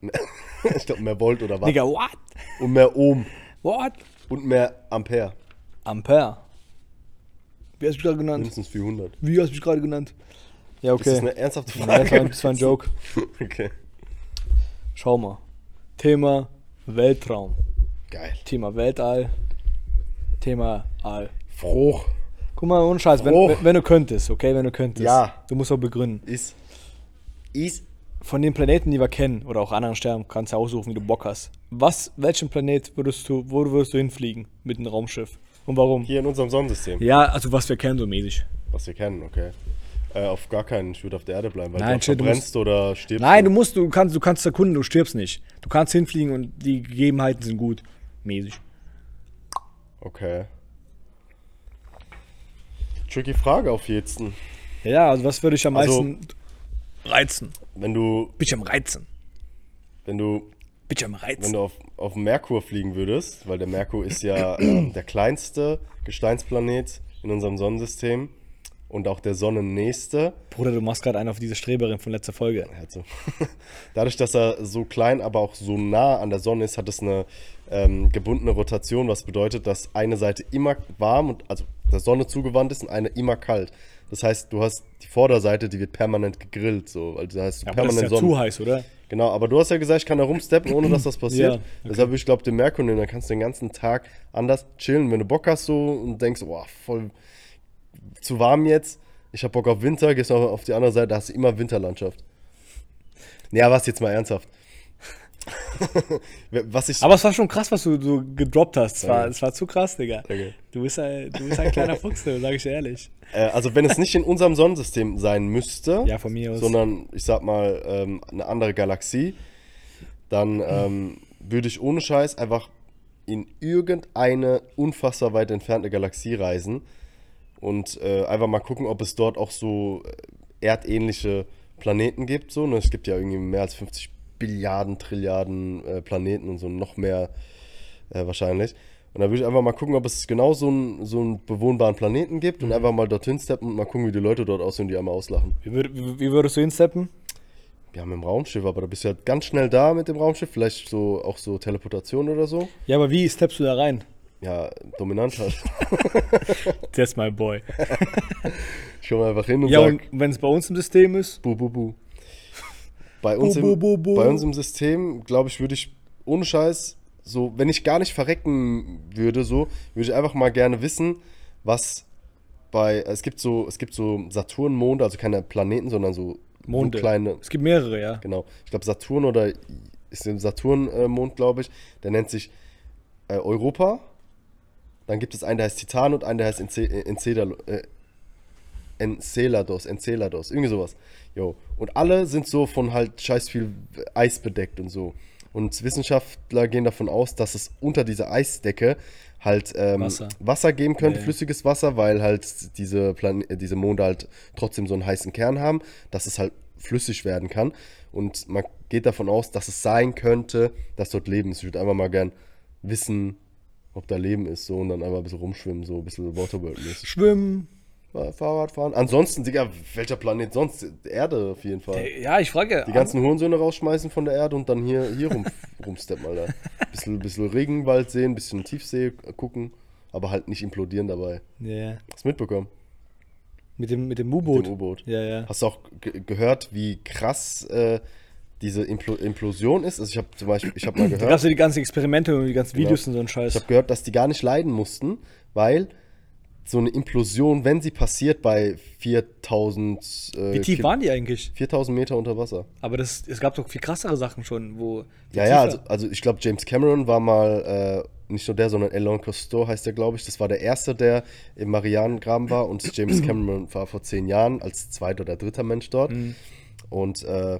ich glaube mehr Volt oder Watt. Digga, what? Und mehr Ohm. What? Und mehr Ampere. Ampere. Wie hast du mich gerade genannt? Mindestens 400. Wie hast du mich gerade genannt? Ja, Das ist okay. eine ernsthafte Frage. war, das war ein Joke. Okay. Schau mal. Thema Weltraum. Geil. Thema Weltall. Thema All. Fruch. Guck mal, ohne Scheiß, wenn, wenn du könntest, okay, wenn du könntest. Ja. Du musst auch begründen. Ist. Ist. Von den Planeten, die wir kennen, oder auch anderen Sternen, kannst du aussuchen, wie du Bock hast. Was, welchen Planet würdest du, wo würdest du hinfliegen mit einem Raumschiff? Und warum? Hier in unserem Sonnensystem. Ja, also was wir kennen, so mäßig. Was wir kennen, okay. Äh, auf gar keinen. Ich würde auf der Erde bleiben, weil Nein, du shit, du verbrennst oder stirbst. Nein, du musst, du kannst, du kannst erkunden, du stirbst nicht. Du kannst hinfliegen und die Gegebenheiten sind gut. Mäßig. Okay. Tricky Frage auf jeden. Ja, also was würde ich am Also- meisten reizen? Wenn du, Bin ich am Reizen? wenn du, Bin ich am wenn Reizen? du auf, auf Merkur fliegen würdest, weil der Merkur ist ja ähm, der kleinste Gesteinsplanet in unserem Sonnensystem und auch der Sonnennächste. Bruder, du machst gerade einen auf diese Streberin von letzter Folge. Also, dadurch, dass er so klein, aber auch so nah an der Sonne ist, hat es eine ähm, gebundene Rotation, was bedeutet, dass eine Seite immer warm und also der Sonne zugewandt ist und eine immer kalt. Das heißt, du hast die Vorderseite, die wird permanent gegrillt, so, also da hast du Aber das ist permanent ja Sonne. zu heiß, oder? Genau, aber du hast ja gesagt, ich kann da rumsteppen, ohne dass das passiert. Ja, okay. Deshalb würde ich glaube den Merkur nehmen, dann kannst du den ganzen Tag anders chillen, wenn du Bock hast so und denkst, boah, voll zu warm jetzt. Ich hab Bock auf Winter, gehst auf, auf die andere Seite, da hast du immer Winterlandschaft. Ja, was jetzt mal ernsthaft. was ich Aber es war schon krass, was du so gedroppt hast. Es war, es war zu krass, Digga. Danke. Du bist ein, du bist ein kleiner Fuchs, sag ich dir ehrlich. äh, also wenn es nicht in unserem Sonnensystem sein müsste, Ja, von mir aus. sondern ich sag mal ähm, eine andere Galaxie, dann ähm, würde ich ohne Scheiß einfach in irgendeine unfassbar weit entfernte Galaxie reisen und äh, einfach mal gucken, ob es dort auch so äh, erdähnliche Planeten gibt. So, ne? Es gibt ja irgendwie mehr als 50 Billiarden, Trilliarden äh, Planeten und so noch mehr äh, wahrscheinlich. Und da würde ich einfach mal gucken, ob es genau so einen, so einen bewohnbaren Planeten gibt und einfach mal dorthin steppen und mal gucken, wie die Leute dort aussehen, die einmal auslachen. Wie, würd, wie, wie würdest du hinsteppen? Wir haben im Raumschiff, aber da bist du ja ganz schnell da mit dem Raumschiff. Vielleicht so auch so Teleportation oder so. Ja, aber wie steppst du da rein? Ja, dominant halt. That's my boy. Ich komme einfach hin und Ja, sag, und wenn es bei uns im System ist, bu, bu, bu. Bei uns, Bu, bu, im, bu, bu. bei uns im System, glaube ich, würde ich ohne Scheiß, so, wenn ich gar nicht verrecken würde, so, würde ich einfach mal gerne wissen, was bei, es gibt so, es gibt so Saturnmonde, also keine Planeten, sondern so, Monde. so kleine, Es gibt mehrere, ja. genau. Ich glaube Saturn oder ist ein Saturn-Mond, glaube ich. Der nennt sich äh, Europa. Dann gibt es einen, der heißt Titan und einen, der heißt Ence Encedalo, äh, Enceladus, Enceladus, irgendwie sowas. Jo. Und alle sind so von halt scheiß viel Eis bedeckt und so. Und Wissenschaftler gehen davon aus, dass es unter dieser Eisdecke halt ähm, Wasser. Wasser. geben könnte, Ja. flüssiges Wasser, weil halt diese, Plan äh, diese Monde halt trotzdem so einen heißen Kern haben, dass es halt flüssig werden kann. Und man geht davon aus, dass es sein könnte, dass dort Leben ist. Ich würde einfach mal gern wissen, ob da Leben ist, so und dann einfach ein bisschen rumschwimmen, so ein bisschen Waterworld-mäßig. Schwimmen. Fa- Fahrrad fahren. Ansonsten, Digga, welcher Planet sonst? Erde auf jeden Fall. Ja, ich frage. Die ganzen Hurensöhne rausschmeißen von der Erde und dann hier, hier rum, rumsteppen, Alter. Bisschen, bisschen Regenwald sehen, bisschen Tiefsee gucken, aber halt nicht implodieren dabei. Ja, Hast du mitbekommen? mit dem, mit dem Mit U-Boot. dem U-Boot. Ja, ja. Hast du auch ge gehört, wie krass äh, diese Implo Implosion ist? Also ich habe zum Beispiel, ich habe mal Da gab gehört, es ja die ganzen Experimente und die ganzen Genau. Videos und so ein Scheiß. ich habe gehört, dass die gar nicht leiden mussten, weil so eine Implosion, wenn sie passiert bei 4000 äh, Wie tief waren die eigentlich? 4000 Meter unter Wasser. Aber das, es gab doch viel krassere Sachen schon, wo. Ja, ja, also, also ich glaube, James Cameron war mal, äh, nicht nur der, sondern Elon Costello heißt der, glaube ich. Das war der erste, der im Marianengraben war. Und James Cameron war vor zehn Jahren als zweiter oder dritter Mensch dort. Mhm. Und äh,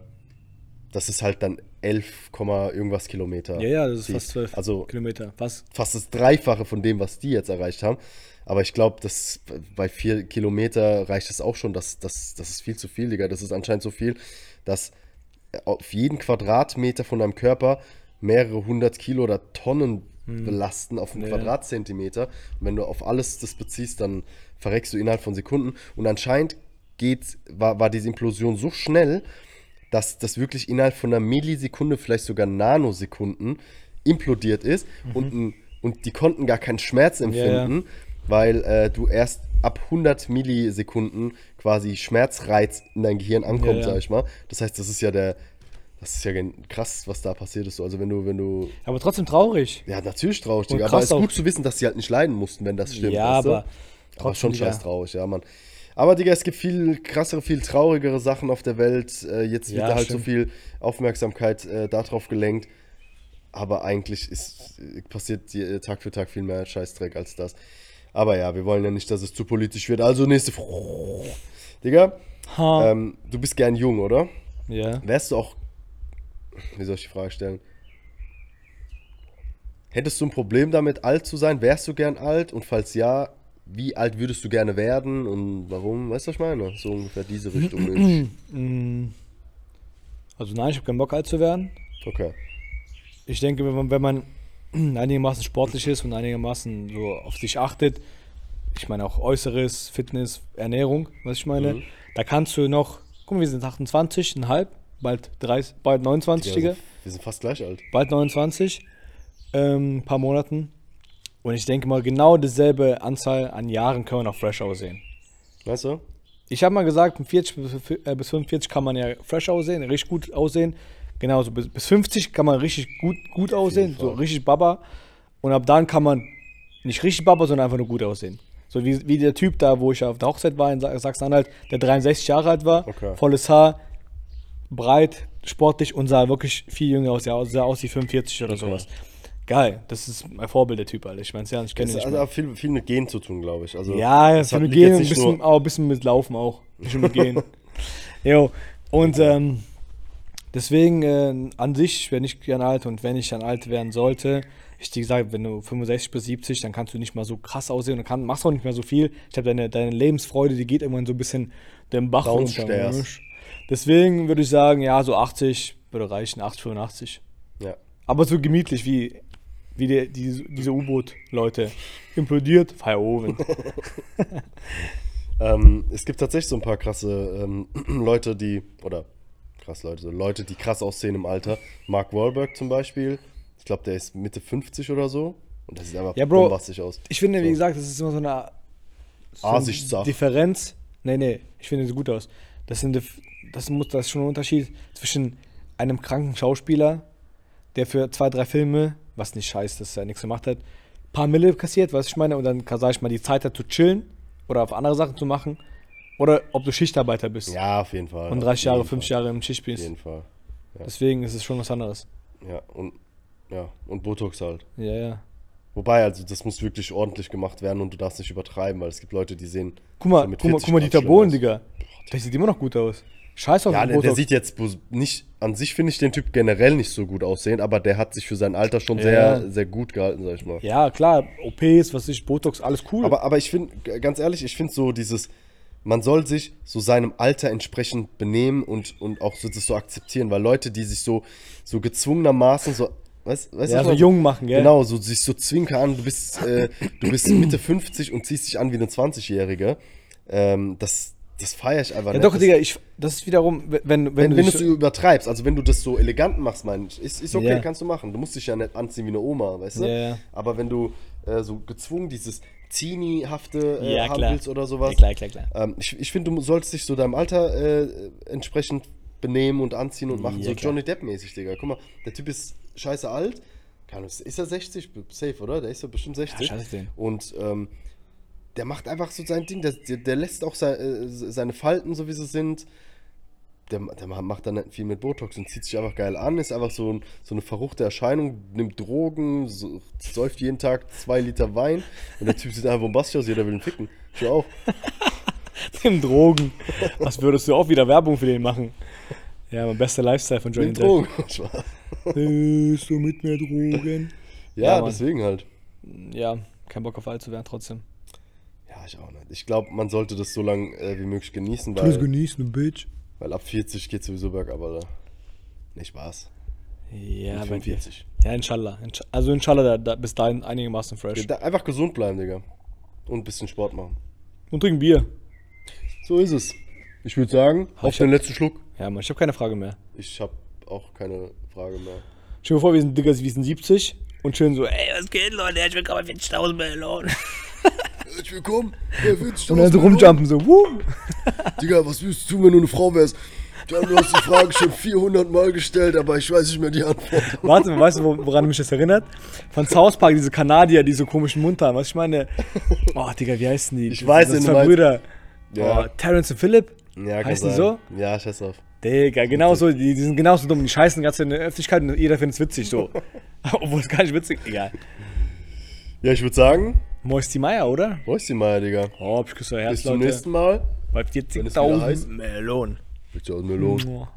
das ist halt dann 11, Komma irgendwas Kilometer. ja, ja, das ist tief. fast 12 Also Kilometer. Was? fast das Dreifache von dem, was die jetzt erreicht haben. Aber ich glaube, dass bei vier Kilometer reicht es auch schon. Das, das, das ist viel zu viel, Digga. Das ist anscheinend so viel, dass auf jeden Quadratmeter von deinem Körper mehrere hundert Kilo oder Tonnen belasten auf einen Ja. Quadratzentimeter. Und wenn du auf alles das beziehst, dann verreckst du innerhalb von Sekunden. Und anscheinend geht, war, war diese Implosion so schnell, dass das wirklich innerhalb von einer Millisekunde, vielleicht sogar Nanosekunden implodiert ist und, ein- und die konnten gar keinen Schmerz empfinden, weil äh, du erst ab 100 Millisekunden quasi Schmerzreiz in dein Gehirn ankommt, Ja, ja. sag ich mal. Das heißt, das ist ja der, das ist ja krass, was da passiert ist. So. Also wenn du, wenn du, Aber trotzdem traurig. ja natürlich traurig, Und Digga, aber es ist gut zu wissen, dass sie halt nicht leiden mussten, wenn das stimmt. ja, weißt du? aber. Aber trotzdem, schon Digga. scheiß traurig, ja, Mann. Aber, Digga, es gibt viel krassere, viel traurigere Sachen auf der Welt. Äh, jetzt wird Ja, da halt stimmt. so viel Aufmerksamkeit äh, darauf gelenkt. Aber eigentlich ist, passiert die, äh, Tag für Tag viel mehr Scheißdreck als das. Aber ja, wir wollen ja nicht, dass es zu politisch wird. Also nächste Frage. Digga, ähm, du bist gern jung, oder? ja. Wärst du auch. Wie soll ich die Frage stellen? Hättest du ein Problem damit, alt zu sein? Wärst du gern alt? Und falls ja, wie alt würdest du gerne werden und warum? Weißt du, was ich meine? So ungefähr diese Richtung. Mm. Also nein, ich habe keinen Bock alt zu werden. Okay. Ich denke, wenn man, wenn man einigermaßen sportlich ist und einigermaßen so auf sich achtet, ich meine auch Äußeres, Fitness, Ernährung, was ich meine, Mhm. da kannst du noch, guck mal, wir sind 28, ein halb, bald 30, bald 29, Ja, Digga, wir, sind, wir sind fast gleich alt. bald 29, ähm, ein paar Monaten. Und ich denke mal, genau dieselbe Anzahl an Jahren können wir noch fresh aussehen. Weißt du? Ich habe mal gesagt, mit 40 bis- äh, bis 45 kann man ja fresh aussehen, richtig gut aussehen. Genauso bis, bis 50 kann man richtig gut, gut aussehen, so richtig Baba. Und ab dann kann man nicht richtig Baba, sondern einfach nur gut aussehen. So wie, wie der Typ da, wo ich auf der Hochzeit war in Sa- Sachsen-Anhalt, der 63 Jahre alt war, Okay. volles Haar, breit, sportlich und sah wirklich viel jünger aus, ja, sah aus wie 45 oder sowas. Geil, das ist mein Vorbild, der Typ, Alter. Ich meine, ja, ich kenne ihn nicht also mehr. auch viel, viel mit Gehen zu tun, glaube ich. Also, Ja, das hat- mit Gehen, ein bisschen, ein bisschen mit Laufen auch. Nur mit Gehen. jo, und ähm, deswegen äh, an sich, ich wäre nicht gern alt und wenn ich dann alt werden sollte, ich dir gesagt, wenn du 65 bis 70, dann kannst du nicht mal so krass aussehen und kann, machst auch nicht mehr so viel. Ich habe deine, deine Lebensfreude, die geht irgendwann so ein bisschen den Bach runter. Deswegen würde ich sagen, ja, so 80 würde reichen, 80, 85. Ja. Aber so gemütlich wie, wie die, die, diese U-Boot-Leute. Implodiert, Feierabend. Ähm, es gibt tatsächlich so ein paar krasse ähm, Leute, die, oder krass Leute, so Leute, die krass aussehen im Alter. Mark Wahlberg zum Beispiel, ich glaube, der ist Mitte 50 oder so. Und das sieht einfach Ja, Bro. bombastisch aus. Ich finde, wie So. gesagt, das ist immer so eine, so eine. Differenz. Nee, nee, ich finde sie gut aus. Das, sind, das, muss, das ist schon ein Unterschied zwischen einem kranken Schauspieler, der für zwei, drei Filme, was nicht scheiße, dass er nichts gemacht hat, paar Mille kassiert, was ich meine, und dann, sag ich mal, die Zeit hat zu chillen oder auf andere Sachen zu machen. Oder ob du Schichtarbeiter bist Ja, auf jeden Fall. und 30 Auf Jahre, jeden 50 Fall. Jahre im Schicht Auf bist. jeden Fall. Deswegen ist es schon was anderes. Ja, und, ja, und Botox halt. Ja, ja. Wobei, also das muss wirklich ordentlich gemacht werden und du darfst nicht übertreiben, weil es gibt Leute, die sehen. Guck mal, guck mal, 40 guck mal Bohlen, aus. Digga. Der sieht immer noch gut aus. Scheiß auf Ja, den der, der Botox. sieht jetzt nicht, an sich finde ich den Typ generell nicht so gut aussehen, aber der hat sich für sein Alter schon Ja. sehr, sehr gut gehalten, sag ich mal. Ja, klar, OPs, was ich, Botox, alles cool. Aber, aber ich finde, ganz ehrlich, ich finde so dieses, man soll sich so seinem Alter entsprechend benehmen und, und auch so, das so akzeptieren, weil Leute, die sich so, so gezwungenermaßen so, weißt, weißt ja, so jung machen, gell? Genau, so sich so zwinker an, du bist, äh, du bist Mitte 50 und ziehst dich an wie eine 20-Jährige. Ähm, das das feiere ich einfach Ja, nicht. doch, das, Digga, ich, das ist wiederum, wenn, wenn, wenn, wenn, wenn du du es übertreibst, also wenn du das so elegant machst, mein ich, ist, ist okay, Ja. kannst du machen. Du musst dich ja nicht anziehen wie eine Oma, weißt du? Ja, ja. Aber wenn du äh, so gezwungen dieses Zini-hafte äh, Ja, haben willst oder sowas, Ja, klar, klar, klar. ähm, ich, ich finde, du solltest dich so deinem Alter äh, entsprechend benehmen und anziehen und machen. Ja, so klar. Johnny Depp-mäßig, Digga. Guck mal, der Typ ist scheiße alt. Ist er 60? Safe, oder? Der ist ja bestimmt 60. scheiße den. Und ähm, der macht einfach so sein Ding. Der, der, der lässt auch sei, äh, seine Falten, so wie sie sind. Der, der macht dann viel mit Botox und zieht sich einfach geil an. Ist einfach so, ein, so eine verruchte Erscheinung. Nimmt Drogen, so, säuft jeden Tag zwei Liter Wein. Und der Typ sieht einfach bombastisch aus. Jeder will ihn ficken. Schau auf. Nimm Drogen. Was würdest du auch wieder Werbung für den machen? Ja, mein bester Lifestyle von Johnny Nimm. Drogen. Willst du mit mir Drogen? Ja, Ja, deswegen halt. Ja, kein Bock auf alt zu werden trotzdem. Ja, ich auch nicht. Ich glaube, man sollte das so lange äh, wie möglich genießen, weil, genießen, Bitch. weil ab 40 geht sowieso bergab, Alter. Nicht Spaß. Ja, Mit bei dir. 45. Ja, inshallah. Also inshallah, da, da, bis dahin einigermaßen fresh. Da, einfach gesund bleiben, Digga. Und ein bisschen Sport machen. Und trinken Bier. So ist es. Ich würde sagen, auf ich den letzten Schluck. Ja, Mann, ich habe keine Frage mehr. Ich habe auch keine Frage mehr. Stell dir vor, wir sind Digga, wir sind 70 und schön so, ey, was geht, Leute? Ich will gerade 40.000 Millionen. Herzlich willkommen. bei 40.000 Und dann so rumjumpen, so, wuh. Digga, was würdest du tun, wenn du eine Frau wärst? Du hast die Frage schon 400 Mal gestellt, aber ich weiß nicht mehr die Antwort. Warte, weißt du, wo- woran mich das erinnert? Von South Park, diese Kanadier, die so komischen Mund haben. Was ich meine? Oh, Digga, wie heißen die? Ich weiß, das sind du zwei. Brüder. Ja. Oh, Terrence und Philip? Ja, Heißen die so? Ja, scheiß drauf. Digga, genau so, die, die sind genauso dumm. Die scheißen ganz in der Öffentlichkeit und jeder findet es witzig so. Obwohl es gar nicht witzig Egal. Ja, ich würde sagen, Moisty Meier, oder? wo ist die Meier, Digga? Oh, hab ich euer Herz, Bis zum Leute. nächsten Mal. Bei Wenn es wieder heißt. 40.000 Melonen.